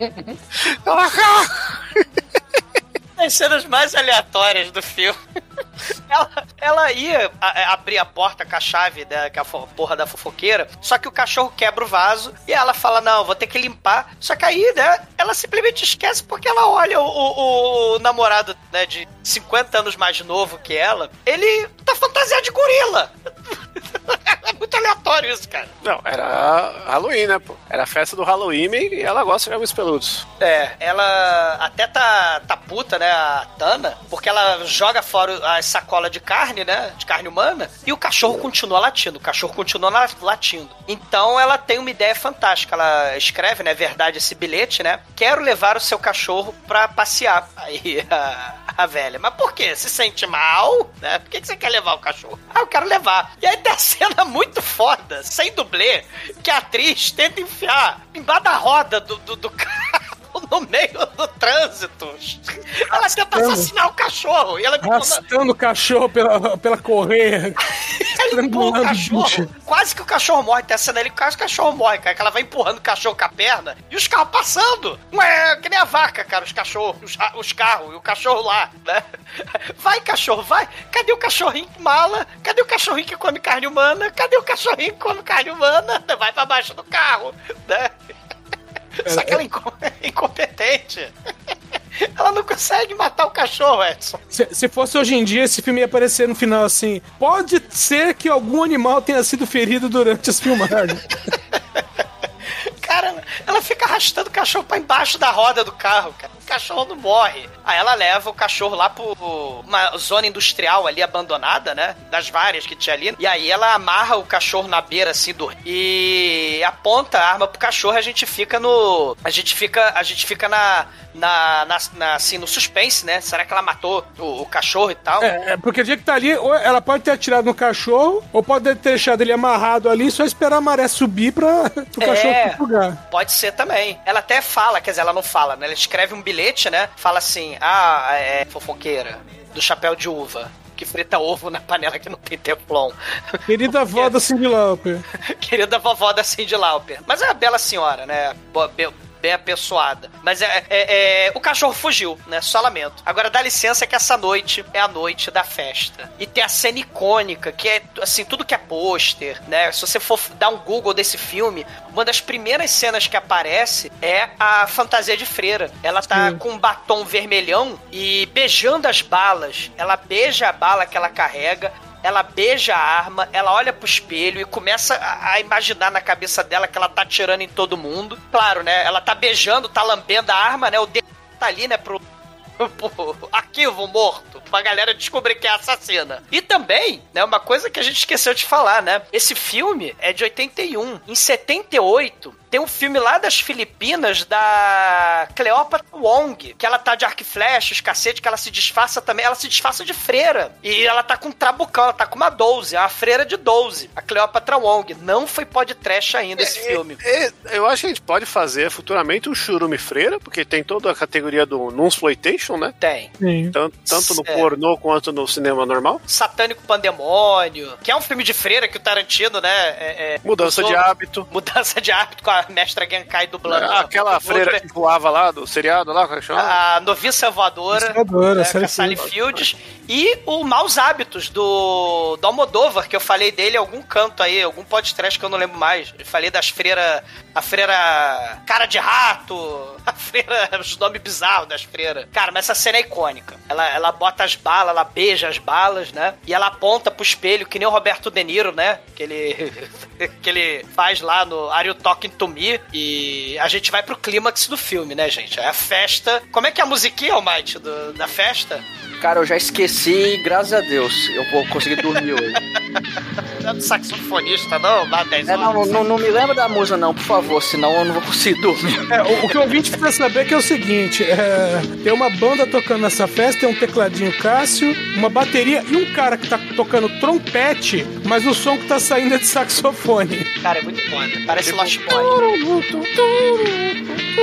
*laughs* o macaco! As cenas mais aleatórias do filme. *laughs* Ela, ela ia a- a- abrir a porta com a chave da com a porra da fofoqueira, só que o cachorro quebra o vaso e ela fala: Não, vou ter que limpar. Só que aí, né, ela simplesmente esquece porque ela olha o, o- o namorado né, de 50 anos mais novo que ela, ele tá fantasiado de gorila. *laughs* É muito aleatório isso, cara. Não, era Halloween, né, pô? Era a festa do Halloween e ela gosta de jogos peludos. É, ela até tá, tá puta, né, a Tana, porque ela joga fora as sacolas de carne, né, de carne humana, e o cachorro continua latindo, o cachorro continua la- latindo. Então ela tem uma ideia fantástica, ela escreve, né, verdade, esse bilhete, né, quero levar o seu cachorro pra passear. *laughs* Aí a, a velha, mas por quê? Se sente mal, né, por que, que você quer levar o cachorro? Ah, eu quero levar. E aí tem a *laughs* cena muito foda, sem dublê, que a atriz tenta enfiar embaixo da roda do, do, do *laughs* no meio do trânsito. Ela tenta assassinar o cachorro. E ela empurra, Arrastando o cachorro pela, pela correia. *laughs* ela empurra o bicho. cachorro. Quase que o cachorro morre. Tem a cena ali quase que o cachorro morre, cara. Que ela vai empurrando o cachorro com a perna e os carros passando. Ué, que nem a vaca, cara, os cachorros, os, os carros e o cachorro lá, né? *laughs* Vai, cachorro, vai. Cadê o cachorrinho que mala? Cadê o cachorrinho que come carne humana? Cadê o cachorrinho que come carne humana? Vai pra baixo do carro, né? Só que ela é inco- *laughs* é incompetente. Ela não consegue matar o cachorro, Edson. Se, se fosse hoje em dia, esse filme ia aparecer no final assim. Pode ser que algum animal tenha sido ferido durante as filmagens. *laughs* Cara, ela fica arrastando o cachorro pra embaixo da roda do carro, cara. O cachorro não morre. Aí ela leva o cachorro lá pro uma zona industrial ali abandonada, né? Das várias que tinha ali. E aí ela amarra o cachorro na beira assim do e aponta a arma pro cachorro. e A gente fica no, a gente fica, a gente fica na, na, na, na- assim no suspense, né? Será que ela matou o, o cachorro e tal? É, é, porque o dia que tá ali, ou ela pode ter atirado no cachorro, ou pode ter deixado ele amarrado ali e só esperar a maré subir pra o É. cachorro lugar. Pode ser também. Ela até fala, quer dizer, ela não fala, né? Ela escreve um bilhete, né? Fala assim: ah, é fofoqueira do chapéu de uva. Que frita ovo na panela que não tem teflon. Querida *laughs* avó da Cindy Lauper. Querida vovó da Cindy Lauper. Mas é uma bela senhora, né? Bo- be- bem apessoada. Mas é, é, é, O cachorro fugiu, né? Só lamento. Agora dá licença que essa noite é a noite da festa. E tem a cena icônica, que é assim, tudo que é pôster, né? Se você for dar um Google desse filme, uma das primeiras cenas que aparece é a fantasia de freira. Ela tá Sim. com um batom vermelhão e beijando as balas. Ela beija a bala que ela carrega. Ela beija a arma, ela olha pro espelho e começa a, imaginar na cabeça dela que ela tá atirando em todo mundo. Claro, né? Ela tá beijando, tá lambendo a arma, né? O dedo tá ali, né? Pro, arquivo morto. Pra galera descobrir que é assassina. E também, né? Uma coisa que a gente esqueceu de falar, né? Esse filme é de 81. Em 78, tem um filme lá das Filipinas da Cleópatra Wong, que ela tá de arco e flecha, os cacete, que ela se disfarça também. Ela se disfarça de freira. E ela tá com um trabucão, ela tá com uma 12, é uma freira de 12. A Cleópatra Wong. Não foi podcast ainda esse filme. É, eu acho que a gente pode fazer futuramente um churume freira, porque tem toda a categoria do Nunsploitation, né? Tem. Sim. Tanto, tanto no É. pornô quanto no cinema normal. Satânico Pandemônio, que é um filme de freira que o Tarantino, né? é- é- Mudança usou- de hábito. *laughs* Mudança de hábito com a *laughs* mestra Genkai dublando. Ah, aquela freira que voava lá do seriado lá, como é que chama? A Noviça Voadora, Voadora, né, com a Sally Fields. E o Maus Hábitos do, do Almodóvar, que eu falei dele em algum canto aí, algum podcast que eu não lembro mais. Eu falei das freiras. A freira Cara de Rato, *laughs* a freira. Os nomes bizarros das freiras. Cara, mas essa cena é icônica. Ela, ela bota as balas, ela beija as balas, né? E ela aponta pro espelho, que nem o Roberto De Niro, né? Que ele, *laughs* que ele faz lá no Are You Talking to E a gente vai pro clímax do filme, né, gente? É a festa. Como é que é a musiquinha, Almighty, do, da festa? Cara, eu já esqueci e graças a Deus eu vou conseguir dormir hoje. Não é do saxofonista, não? Lá 10 É, não, não, não me lembra da música não, por favor, senão eu não vou conseguir dormir. É, o, o que o ouvinte precisa saber é que é o seguinte: é, tem uma banda tocando nessa festa, tem um tecladinho Cássio, uma bateria e um cara que tá tocando trompete, mas o som que tá saindo é de saxofone. Cara, é muito foda. Parece Lost Boy. *laughs*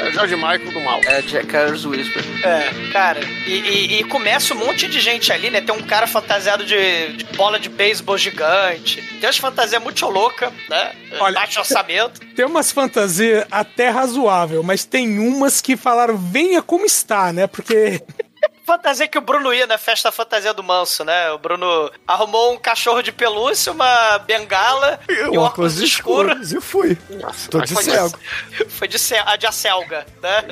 É George Michael do mal. É Jack Carter's Whisper. É, cara, e, e- e começa um monte de gente ali, né? Tem um cara fantasiado de, de bola de beisebol gigante. Tem umas fantasias muito loucas, né? Olha, Baixo orçamento. Tem umas fantasias até razoável, mas tem umas que falaram venha como está, né? Porque Fantasia que o Bruno ia na festa fantasia do Manso, né? O Bruno arrumou um cachorro de pelúcia, uma bengala e um óculos escuro. escuros e fui. Tô de Foi cego. *laughs* Foi de ce- a de acelga, né?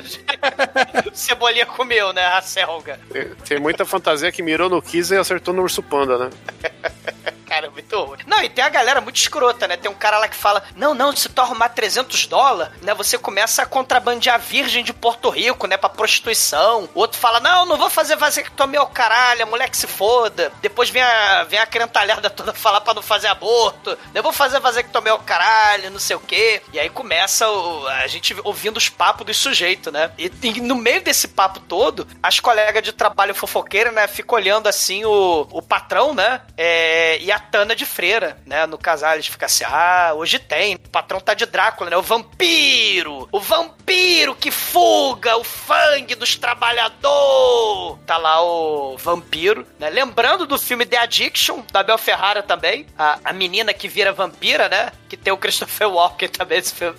*laughs* Cebolinha comeu, né? A selga. Tem, tem muita fantasia que mirou no Kiss e acertou no urso panda, né? *laughs* Cara, é muito ruim. Não, e tem a galera muito escrota, né? Tem um cara lá que fala: Não, não, se tu arrumar 300 dólares, né? Você começa a contrabandear virgem de Porto Rico, né? Pra prostituição. O outro fala: Não, não vou fazer vasectomia ao caralho, a mulher que se foda. Depois vem a, vem a crentalhada toda *laughs* falar pra não fazer aborto. Eu vou fazer vasectomia ao caralho, não sei o quê. E aí começa o- a gente ouvindo os papos dos sujeitos, né? E, e no meio desse papo todo, as colegas de trabalho fofoqueiras, né? Ficam olhando assim o, o patrão, né? É, e a Tana de freira, né? No casal, eles ficam assim: ah, hoje tem. O patrão tá de Drácula, né? O vampiro! O vampiro que fuga o fangue dos trabalhadores! Tá lá o vampiro, né? Lembrando do filme The Addiction, da Bel Ferrara também. A, a menina que vira vampira, né? Que tem o Christopher Walken também. Esse filme,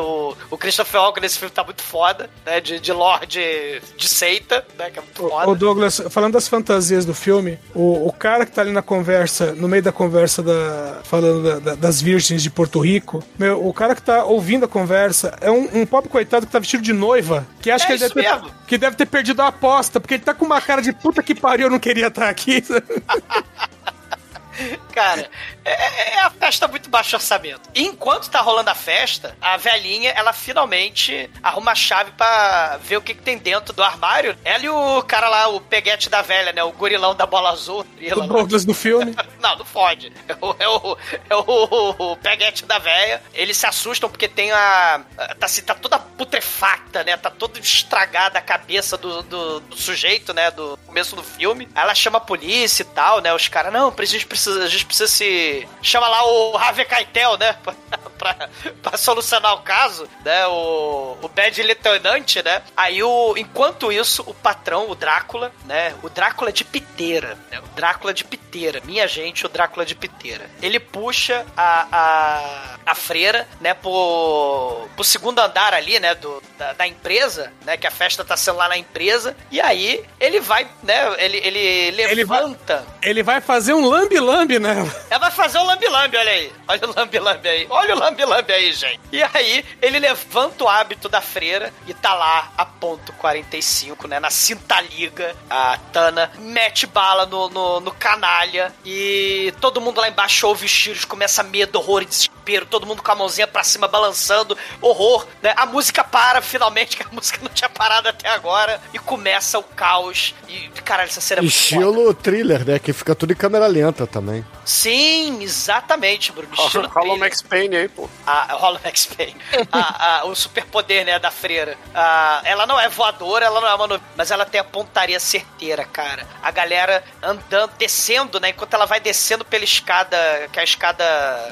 o, o Christopher Walken nesse filme tá muito foda, né? De, de lorde de seita, né? Que é muito foda. Ô Douglas, falando das fantasias do filme, o, o cara que tá ali na conversa, no meio da conversa da, falando da- da- das virgens de Porto Rico, meu, o cara que tá ouvindo a conversa é um, um pobre coitado que tá vestido de noiva, que acha É que ele deve, ter, que deve ter perdido a aposta, porque ele tá com uma cara de puta que pariu, eu não queria estar aqui. *laughs* Cara, é, é a festa muito baixo orçamento. E enquanto tá rolando a festa, a velhinha, ela finalmente arruma a chave pra ver o que, que tem dentro do armário. Ela e o cara lá, o peguete da velha, né? O gorilão da bola azul. o. Douglas do filme. *laughs* Não, não fode. É o, é o, é o, o peguete da véia. Eles se assustam porque tem a. Tá, assim, tá toda putrefacta, né? Tá toda estragada a cabeça do, do, do sujeito, né? Do começo do filme. Aí ela chama a polícia e tal, né? Os caras, não, a gente precisa, a gente precisa se. Chama lá o Harvey Keitel, né? *laughs* pra, pra solucionar o caso, né? O, o Bad Lieutenant, né? Aí, o, enquanto isso, o patrão, o Drácula, né? O Drácula de piteira, né? O Drácula de piteira. Minha gente, o Drácula de piteira. Ele puxa a, a, a freira, né? Pro, pro segundo andar ali, né? Do, da, da empresa, né? Que a festa tá sendo lá na empresa. E aí, ele vai, né? Ele, ele Ele vai- levanta. Ele vai fazer um lambe-lambe Ela vai fazer o lambi-lambi, olha aí. Olha o lambi-lambi aí. Olha o lambi-lambi aí, gente. E aí, ele levanta o hábito da freira e tá lá a ponto 45, né? Na cinta liga. A Tana mete bala no, no, no canalha. E todo mundo lá embaixo ouve os tiros, começa medo, horror e desespero. Todo mundo com a mãozinha pra cima, balançando. Horror, né? A música para finalmente, que a música *laughs* não tinha parado até agora. E começa o caos. E, caralho, essa cena é muito foda. Estilo thriller, né? Que fica tudo em câmera lenta também. Sim, exatamente, Bruno. Estilo Rola o. Max Payne aí, pô. A, rola o Max Payne. A- a- o superpoder, né, da freira. A- ela não é voadora, ela não é uma no... mas ela tem a pontaria certeira, cara. A galera andando, descendo, né, enquanto ela vai descendo pela escada, que é a escada,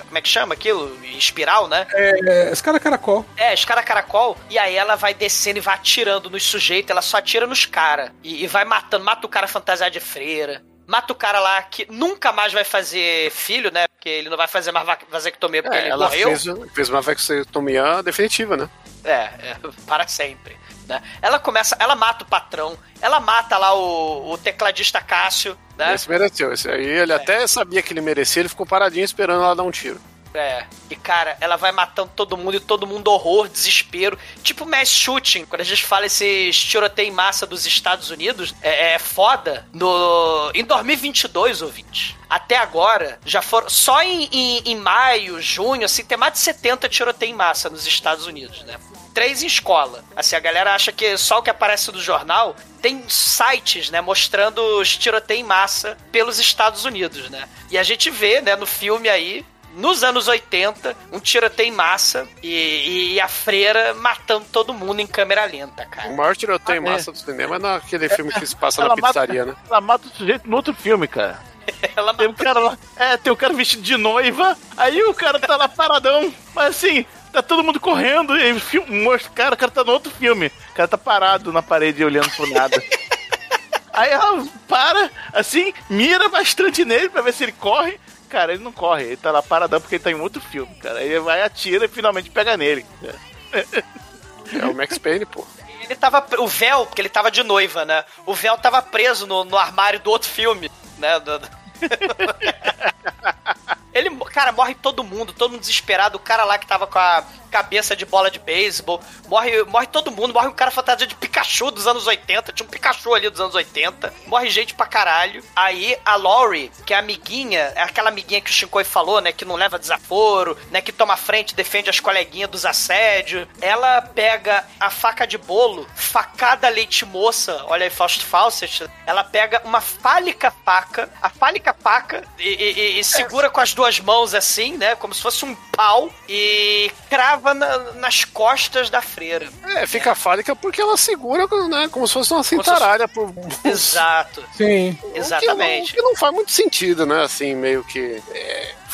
como é que chama aquilo? Espiral, né? É, escada caracol. É, escada caracol, e aí ela vai descendo e vai atirando nos sujeitos, ela só atira nos caras. E, e vai matando, mata o cara fantasiado de freira. Mata o cara lá que nunca mais vai fazer filho, né? Porque ele não vai fazer mais va- vasectomia porque É, ele ela morreu. fez, fez uma vasectomia definitiva, né? É, é, para sempre. Né? Ela começa, ela mata o patrão, ela mata lá o, o tecladista Cássio, né? Esse mereceu. Esse aí ele até sabia que ele merecia, ele ficou paradinho esperando ela dar um tiro. É. E cara, ela vai matando todo mundo e todo mundo horror, desespero. Tipo mass shooting, quando a gente fala esses tiroteio em massa dos Estados Unidos, é, é foda. No, em 2022, ouvinte. Até agora, já foram. Só em, em, em maio, junho, assim, tem mais de 70 tiroteio em massa nos Estados Unidos, né? Três em escola. Assim, a galera acha que só o que aparece no jornal tem sites, né, mostrando os tiroteio em massa pelos Estados Unidos, né? E a gente vê, né, no filme aí, nos anos 80, um tiroteio em massa e, e a freira matando todo mundo em câmera lenta, cara. O maior tiroteio em Ah, é. massa do cinema é naquele filme que se passa Ela na mata- pizzaria, né? Ela mata o sujeito no outro filme, cara. *laughs* Ela Tem um cara lá. É, tem um cara vestido de noiva, aí o cara tá lá paradão, mas assim. Tá todo mundo correndo, e aí o filme mostra, cara, o cara tá no outro filme. O cara tá parado na parede olhando pro nada. *laughs* Aí ela para, assim, mira bastante nele pra ver se ele corre. Cara, ele não corre, ele tá lá paradão porque ele tá em outro filme, cara. Aí ele vai, atira e finalmente pega nele. É o Max Payne, pô. Ele tava. O véu, porque ele tava de noiva, né? O véu tava preso no, no armário do outro filme, né? Do- do- *laughs* Ele, cara, morre todo mundo, todo mundo desesperado. O cara lá que tava com a cabeça de bola de beisebol, morre, morre todo mundo. Morre um cara fantasia de Pikachu dos anos 80. Tinha um Pikachu ali dos anos 80. Morre gente pra caralho. Aí a Laurie, que é a amiguinha, é aquela amiguinha que o Shinkoi falou, né? Que não leva desaforo, né? Que toma frente, defende as coleguinhas dos assédios. Ela pega a faca de bolo, facada leite moça. Olha aí, Fausto Fawcett. Ela pega uma fálica faca, a fálica faca, e, e- e- e segura com as duas mãos assim, né? Como se fosse um pau, e crava na- nas costas da freira. É, fica fálica porque ela segura, né? Como se fosse uma cintaralha por. *laughs* Exato. Sim. Exatamente. O que, não, o que não faz muito sentido, né? Assim, meio que.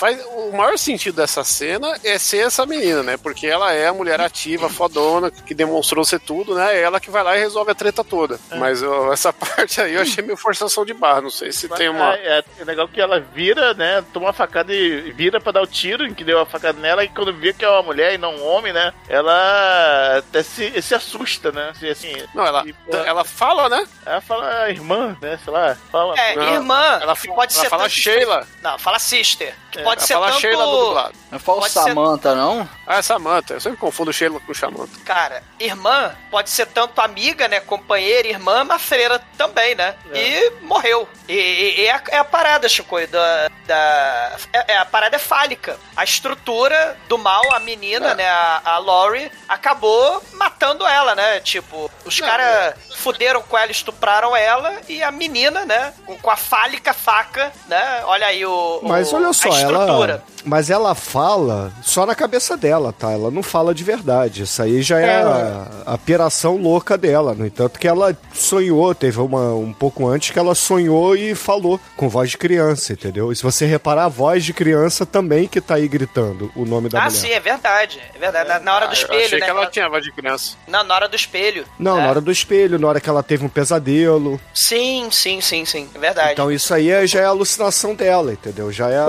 É, faz, o maior sentido dessa cena é ser essa menina, né? Porque ela é a mulher ativa, fodona, que demonstrou ser tudo, né? É ela que vai lá e resolve a treta toda. Mas ó, essa *laughs* parte aí eu achei meio forçação de barra. Não sei se tem uma. É, é, é legal que ela vira, né? Toma uma facada e vira pra dar o tiro em que deu a facada nela. E quando vê que é uma mulher e não um homem, né? Ela até se, se assusta, né? Assim, assim, Não, ela, e, ela fala, né? ela fala "Ah, irmã, né? Sei lá. Fala. É, Não, irmã, ela fa- pode ela ser fala Sheila. Não, fala sister. Que É, pode ser fala tanto... Sheila do dublado. Não fala Pode ser- Samantha, não? Ah, é Samantha. Eu sempre confundo Sheila com Samantha. Cara, irmã pode ser tanto amiga, né? Companheira, irmã, mas freira também, né? E morreu. E, e- e é, a, é a parada, Chico, da. da é, é a parada é fálica. A estrutura do mal, a menina, né? A, a Laurie, acabou matando ela, né? Tipo, os caras fuderam com ela, estupraram ela, e a menina, né? Com, com a fálica faca, né? Olha aí o. o- Mas olha só, ela ela, mas ela fala só na cabeça dela, tá? Ela não fala de verdade. Isso aí já é, É. a, a piração louca dela. No entanto, que ela sonhou, teve uma, um pouco antes que ela sonhou e falou com voz de criança, entendeu? E se você reparar, a voz de criança também que tá aí gritando o nome da Ah, mulher. sim, é verdade. É verdade. Na, na hora do Ah, eu espelho, achei né? que ela Ela- tinha voz de criança. Na, na hora do espelho. Não, É. na hora do espelho, na hora que ela teve um pesadelo. Sim, sim, sim, sim. É verdade. Então isso aí é- já é a alucinação dela, entendeu? Já é a.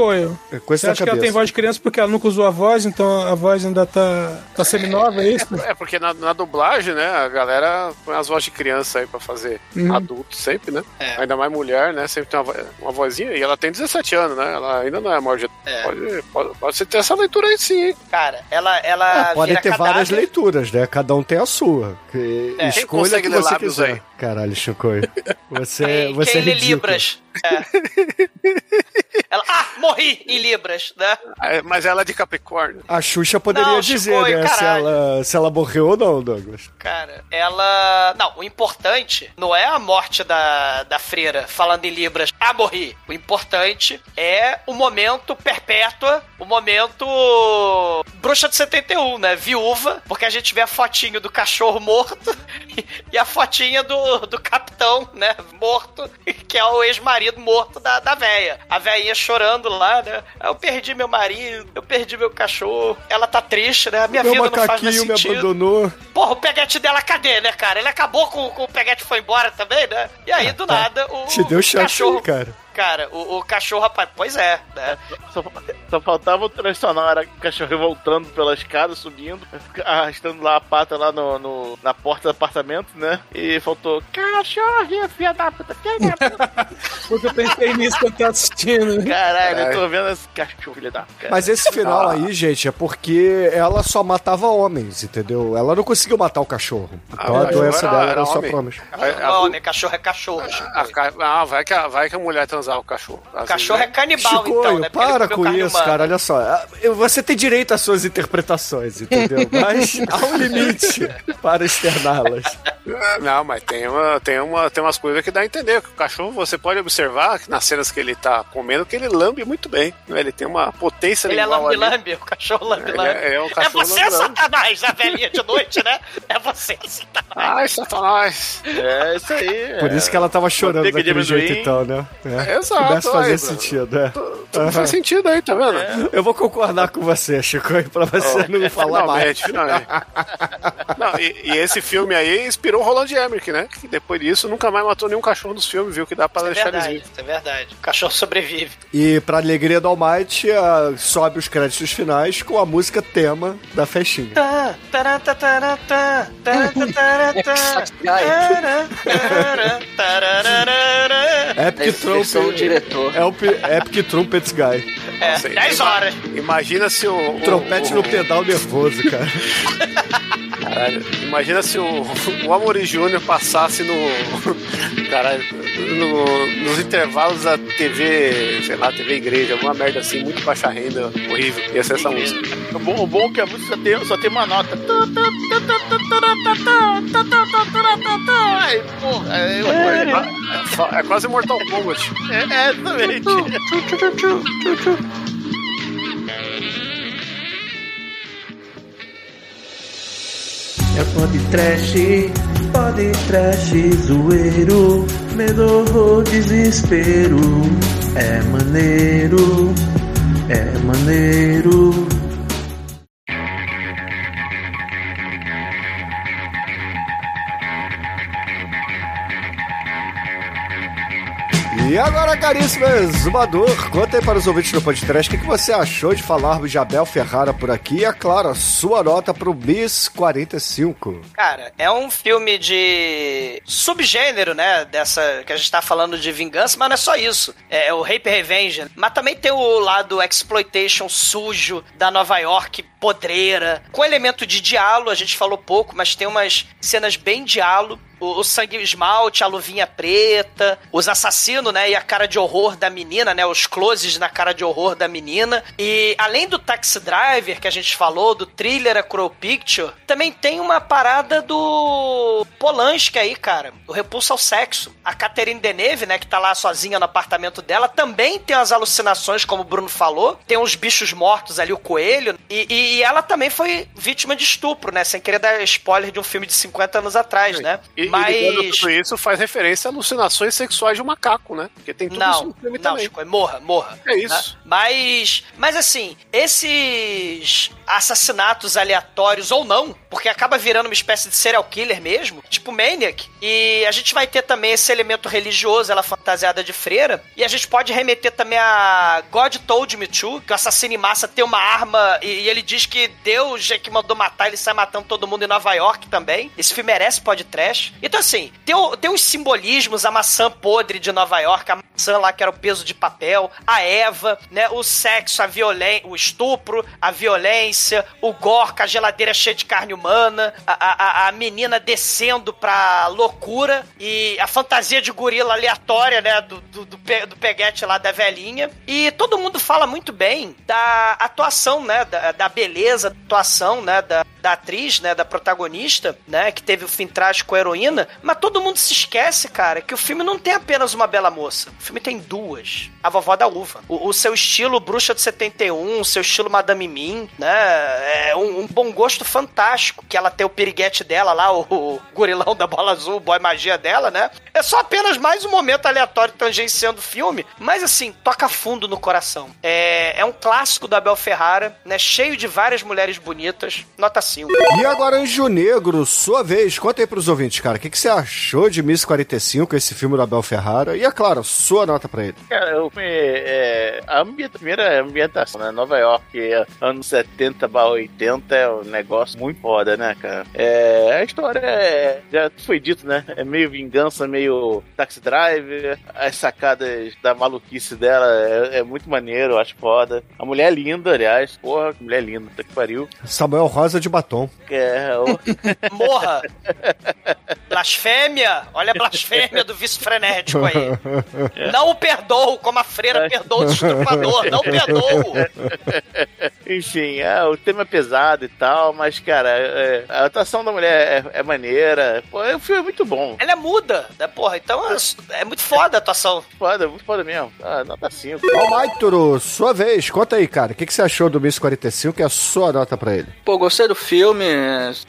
Shinkoio, é você acha que ela cabeça. tem voz de criança porque ela nunca usou a voz, então a voz ainda tá, tá seminova, é isso? *laughs* É porque na, na dublagem, né, a galera põe as vozes de criança aí pra fazer Uhum. adulto sempre, né? É. Ainda mais mulher, né? Sempre tem uma, uma vozinha. E ela tem 17 anos, né? Ela ainda não é maior de É. Pode, pode, pode ter essa leitura aí sim, hein? Cara, ela, ela Podem vira ter cadáver. várias leituras, né? Cada um tem a sua. Que- É, quem Escolha o consegue que você quiser. aí? Caralho, Chicoio. Você, Quem, você quem é lê ridículo. Libras? É. *laughs* *laughs* ela, ah, morri em Libras, né? É, Mas ela é de Capricórnio. A Xuxa poderia Não, dizer, Chicoio, né? Se ela, se ela morreu ou não, Douglas. Cara, ela. Não, o importante não é a morte da, da freira falando em Libras, ah, morri. O importante é o momento perpétua, o momento. Bruxa de 71, né? Viúva, porque a gente vê a fotinho do cachorro morto *laughs* e a fotinha do, do capitão, né? Morto, *laughs* que é o ex-marido morto da, da véia. A véia chorando lá, né? Eu perdi meu marido, eu perdi meu cachorro. Ela tá triste, né? A minha Meu vida não faz mais macaquinho me sentido. abandonou. Porra, o peguete dela, cadê, né, cara? Ele acabou com, com o peguete foi embora também, né? E aí, do nada, o, Ah, Te deu o chance, cachorro. cara. Cara, o, o cachorro, rapaz, pois é, né? Só, só faltava o trilha sonora, o cachorro voltando pela escada, subindo, arrastando lá a pata lá no, no- na porta do apartamento, né? E faltou, cachorro, filha da puta, filha da puta. Porque eu pensei nisso quando tava assistindo. Caralho, eu tô vendo esse cachorro, filha da puta. Mas esse final aí, gente, é porque ela só matava homens, entendeu? Ela não conseguiu matar o cachorro. Então Ah, a doença era- dela era era só promes. Não, homem, cachorro é cachorro. Ah, vai que, a, vai que a mulher transar o cachorro. O cachorro é canibal, Chicoio, então, né? Para com isso, humana. cara. Olha só. Você tem direito às suas interpretações, entendeu? *laughs* Mas há um limite para externá-las. Não, mas tem, uma, tem, uma, tem umas coisas que dá a entender. Que o cachorro, você pode observar que nas cenas que ele tá comendo, que ele lambe muito bem. né? Ele tem uma potência Ele é lambi-lambi, o cachorro lambi-lambi. Ele é- é um cachorro você, lambi-lambi. Satanás, a velhinha de noite, né? É você, Satanás. Ai, Satanás. É isso aí. Por é. isso que ela tava chorando Manteiga de daquele jeito, então, né? É. Exato, Pudesse fazer aí, sentido, é. Tudo faz sentido aí, tá vendo? Eu vou concordar com você, Chico, *laughs* pra você não falar mais. Finalmente, finalmente. Não, e, e esse filme aí inspirou o Roland Emmerich, né? Que depois disso nunca mais matou nenhum cachorro dos filmes, viu? Que dá pra É deixar eles verdade, vivos. isso é verdade. O cachorro sobrevive. E pra alegria do Almighty, ah, sobe os créditos finais com a música tema da festinha. Tá, tarararara. Epic Trumpet. É o Epic Trumpets Guy. É, Nossa, 10 ima- horas. Imagina se o. o- Trompete o- no pedal nervoso, cara. *laughs* Caralho, imagina se o, o Amori Júnior passasse no. Caralho, no- nos intervalos da TV, sei lá, TV igreja, alguma merda assim, muito baixa renda, horrível. Ia ser essa música. O bom, o bom é que a música só tem, só tem uma nota. Porra, é, É, é quase Mortal Kombat. é, é exatamente. É pode trash, pode trash, zoeiro, medo ou desespero. É maneiro, é maneiro. E agora, caríssimo exumador, conta aí para os ouvintes do podcast o que, você achou de falarmos de Abel Ferrara por aqui e, é claro, a sua nota pro Bis 45. Cara, é um filme de subgênero, né? Dessa que a gente tá falando de vingança, mas não é só isso. É o Rape Revenge. Mas também tem o lado exploitation sujo da Nova York podreira, com elemento de diálogo, a gente falou pouco, mas tem umas cenas bem diálogo. O, o sangue esmalte, a luvinha preta, os assassinos, né? E a cara de horror da menina, né? Os closes na cara de horror da menina. E além do Taxi Driver que a gente falou, do thriller A Crow Picture, também tem uma parada do Polanski aí, cara, o repulso ao sexo. A Catherine Deneuve, né, que tá lá sozinha no apartamento dela, também tem as alucinações, como o Bruno falou. Tem uns bichos mortos ali, o coelho. E, e- e ela também foi vítima de estupro, né? Sem querer dar spoiler de um filme de 50 anos atrás, né? E, Mas. tudo isso faz referência a alucinações sexuais de um macaco, né? Porque tem tudo isso Não, no filme não, também. Chico, morra, morra. É isso. né? Mas, mas assim, esses assassinatos aleatórios ou não, porque acaba virando uma espécie de serial killer mesmo, tipo Maniac, e a gente vai ter também esse elemento religioso, ela fantasiada de freira, e a gente pode remeter também a God Told Me To, que o assassino em massa tem uma arma e, e ele diz que Deus é que mandou matar, ele sai matando todo mundo em Nova York também. Esse filme merece podcast. Então, assim, tem, tem uns simbolismos, a maçã podre de Nova York, a maçã lá que era o peso de papel, a Eva, né? O sexo, a violência, o estupro, a violência, o gore, com a geladeira cheia de carne humana, a, a, a- menina descendo pra loucura e a fantasia de gorila aleatória, né? Do, do, do, do peguete lá da velhinha. E todo mundo fala muito bem da atuação, né? Da, da beleza, da atuação, né? Da, da atriz, né? Da protagonista, né? Que teve o fim trágico com a heroína. Mas todo mundo se esquece, cara, que o filme não tem apenas uma bela moça. O filme tem duas. A vovó da uva. O, o seu estilo bruxa de 71, o seu estilo Madame Mim, né? É um, um bom gosto fantástico. Que ela tem o piriguete dela lá, o, o gorilão da bola azul, o boy magia dela, né? É só apenas mais um momento aleatório tangenciando o filme. Mas assim, toca fundo no coração. É, é um clássico do Abel Ferrara, né? Cheio de várias mulheres bonitas. Nota 5. E agora, Anjo Negro, sua vez. Conta aí pros ouvintes, cara. O que, que você achou de Miss 45, esse filme do Abel Ferrara? E, é claro, sua nota pra ele. Cara, filme, é, a ambi- primeira ambientação, né? Nova York, anos 70 barra 80, é um negócio muito foda, né, cara? É, a história é, já foi dito, né? É meio vingança, meio taxi driver. As sacadas da maluquice dela é, é muito maneiro, eu acho foda. A mulher é linda, aliás. Porra, que mulher linda, puta que pariu. Samuel Rosa de batom. É, o- *laughs* Morra! Blasfêmia! Olha a blasfêmia do vício frenético aí. *laughs* Não o perdoo, como a freira perdoa o estuprador. Não perdoo! *laughs* Enfim, é, o tema é pesado e tal, mas, cara, é, a atuação da mulher é, é maneira. Pô, o filme é muito bom. Ela é muda, né, porra? Então é, é muito foda a atuação. Foda, muito foda mesmo. Ah, nota 5. Almaituro, sua vez. Conta aí, cara. O que, que você achou do Miss 45 e a sua nota pra ele? Pô, gostei do filme,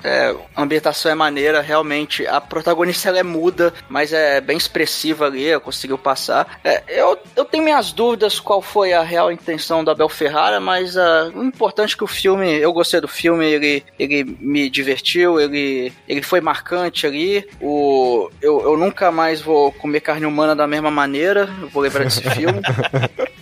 é, a ambientação é maneira, realmente. A protagonista ela é muda, mas é bem expressiva ali, conseguiu passar. É, eu, eu tenho minhas dúvidas qual foi a real intenção do Abel Ferrara, mas ah, o importante é que o filme, eu gostei do filme, ele, ele me divertiu, ele, ele foi marcante ali. O, eu, eu nunca mais vou comer carne humana da mesma maneira, vou lembrar desse *laughs* filme.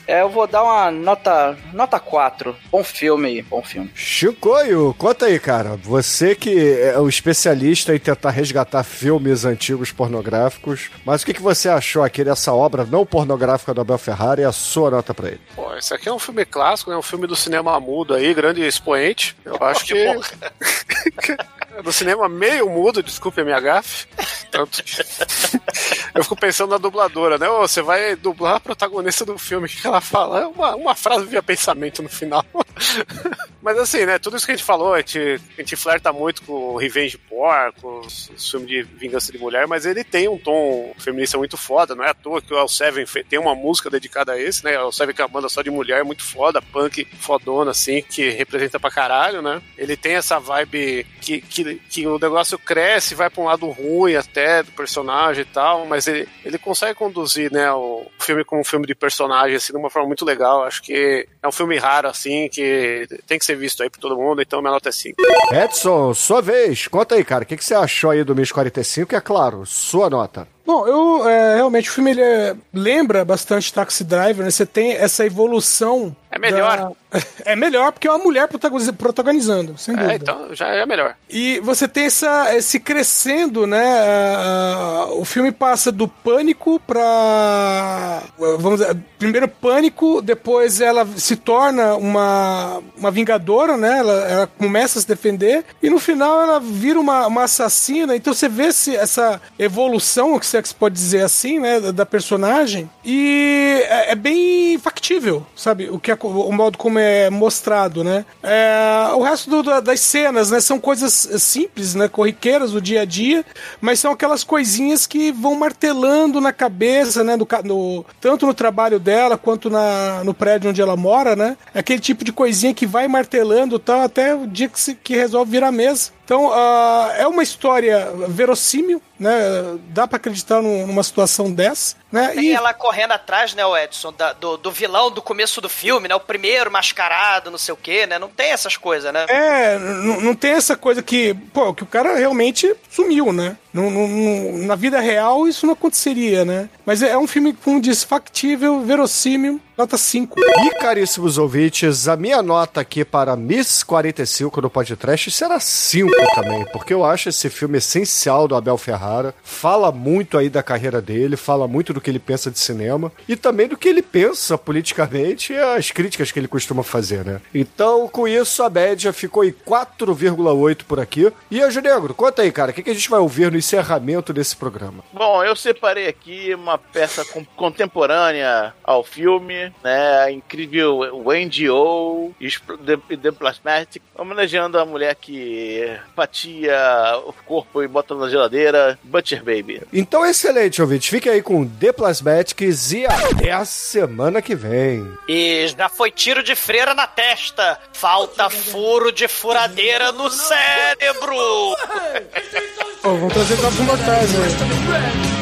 É, eu vou dar uma nota, nota 4. Bom filme, bom filme. Chicoio, conta aí, cara. Você que é o especialista em tentar resgatar filmes antigos pornográficos, mas o que, que você achou aqui dessa obra não pornográfica do Abel Ferrara e a sua nota pra ele? Pô, esse aqui é um filme clássico, né? Um filme do cinema mudo aí, grande expoente. Eu acho que. do *laughs* cinema meio mudo, desculpe a minha gafe. Tanto que- *laughs* Eu fico pensando na dubladora, né? Ô, você vai dublar a protagonista do filme, o que que ela fala? É uma, uma frase via pensamento no final. *laughs* Mas assim, né? Tudo isso que a gente falou, a gente, a gente flerta muito com Revenge Porn, com os, filmes de vingança de mulher, mas ele tem um tom feminista muito foda, não é à toa que o El Seven tem uma música dedicada a esse, né? O El Seven que é uma banda só de mulher, muito foda, punk fodona, assim, que representa pra caralho, né? Ele tem essa vibe que, que, que o negócio cresce, vai pra um lado ruim até do personagem e tal, mas ele, ele consegue conduzir, né, o filme como um filme de personagem, assim, de uma forma muito legal. Acho que é um filme raro, assim, que tem que ser visto aí por todo mundo, então minha nota é 5. Edson, sua vez. Conta aí, cara. O que, que você achou aí do Miss 45 e, é claro, sua nota. Bom, eu é, realmente o filme ele é- lembra bastante Taxi Driver, né? Você tem essa evolução. É melhor. da- *laughs* É melhor porque é uma mulher protagoniza- protagonizando, sem dúvida. É, então já é melhor. E você tem essa, esse crescendo, né? o filme passa do pânico pra. Vamos dizer, primeiro pânico, depois ela se torna uma, uma vingadora, né? Ela, ela começa a se defender, e no final ela vira uma, uma assassina. Então você vê esse, essa evolução, o que você pode dizer assim, né? Da, personagem, e é, é bem factível, sabe? O que, ac- o modo como é mostrado, né? É, o resto do- da- das cenas, né, são coisas simples, né, corriqueiras do dia a dia, mas são aquelas coisinhas que vão martelando na cabeça, né, no, no- tanto no trabalho dela quanto na, no prédio onde ela mora, né? Aquele tipo de coisinha que vai martelando tal até o dia que, se, que resolve virar mesa. Então, ah, é uma história verossímil, né? Dá pra acreditar num- numa situação dessa, né? Tem ela correndo atrás, né, o Edson, da- do, do vilão do começo do filme, né? O primeiro mascarado, não sei o quê, né? Não tem essas coisas, né? É, não tem essa coisa que, pô, que o cara realmente sumiu, né? Não- não- não- na vida real isso não aconteceria, né? Mas é, é um filme, como diz, factível, verossímil, nota 5. E, caríssimos ouvintes, a minha nota aqui para Miss 45 no podcast será 5 também, porque eu acho esse filme essencial do Abel Ferrara. Fala muito aí da carreira dele, fala muito do que ele pensa de cinema e também do que ele pensa politicamente e as críticas que ele costuma fazer, né? Então, com isso, a média ficou em 4,8 por aqui. E, Anjo Negro, conta aí, cara, o que, que a gente vai ouvir no encerramento desse programa? Bom, eu separei aqui uma peça contemporânea ao filme, né? A incrível Wendy O e The, The Plasmatic, homenageando a mulher que patia o corpo e bota na geladeira, Butcher Baby. Então, excelente, ouvinte. Fique aí com The Plasmatics e até a semana que vem. E já foi tiro de freira na testa. Falta furo de furadeira no cérebro. Pô, vamos trazer jogos mortais, né?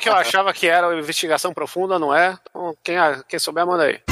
Que eu achava que era Investigação Profunda, não é? Então, quem, quem souber, manda aí.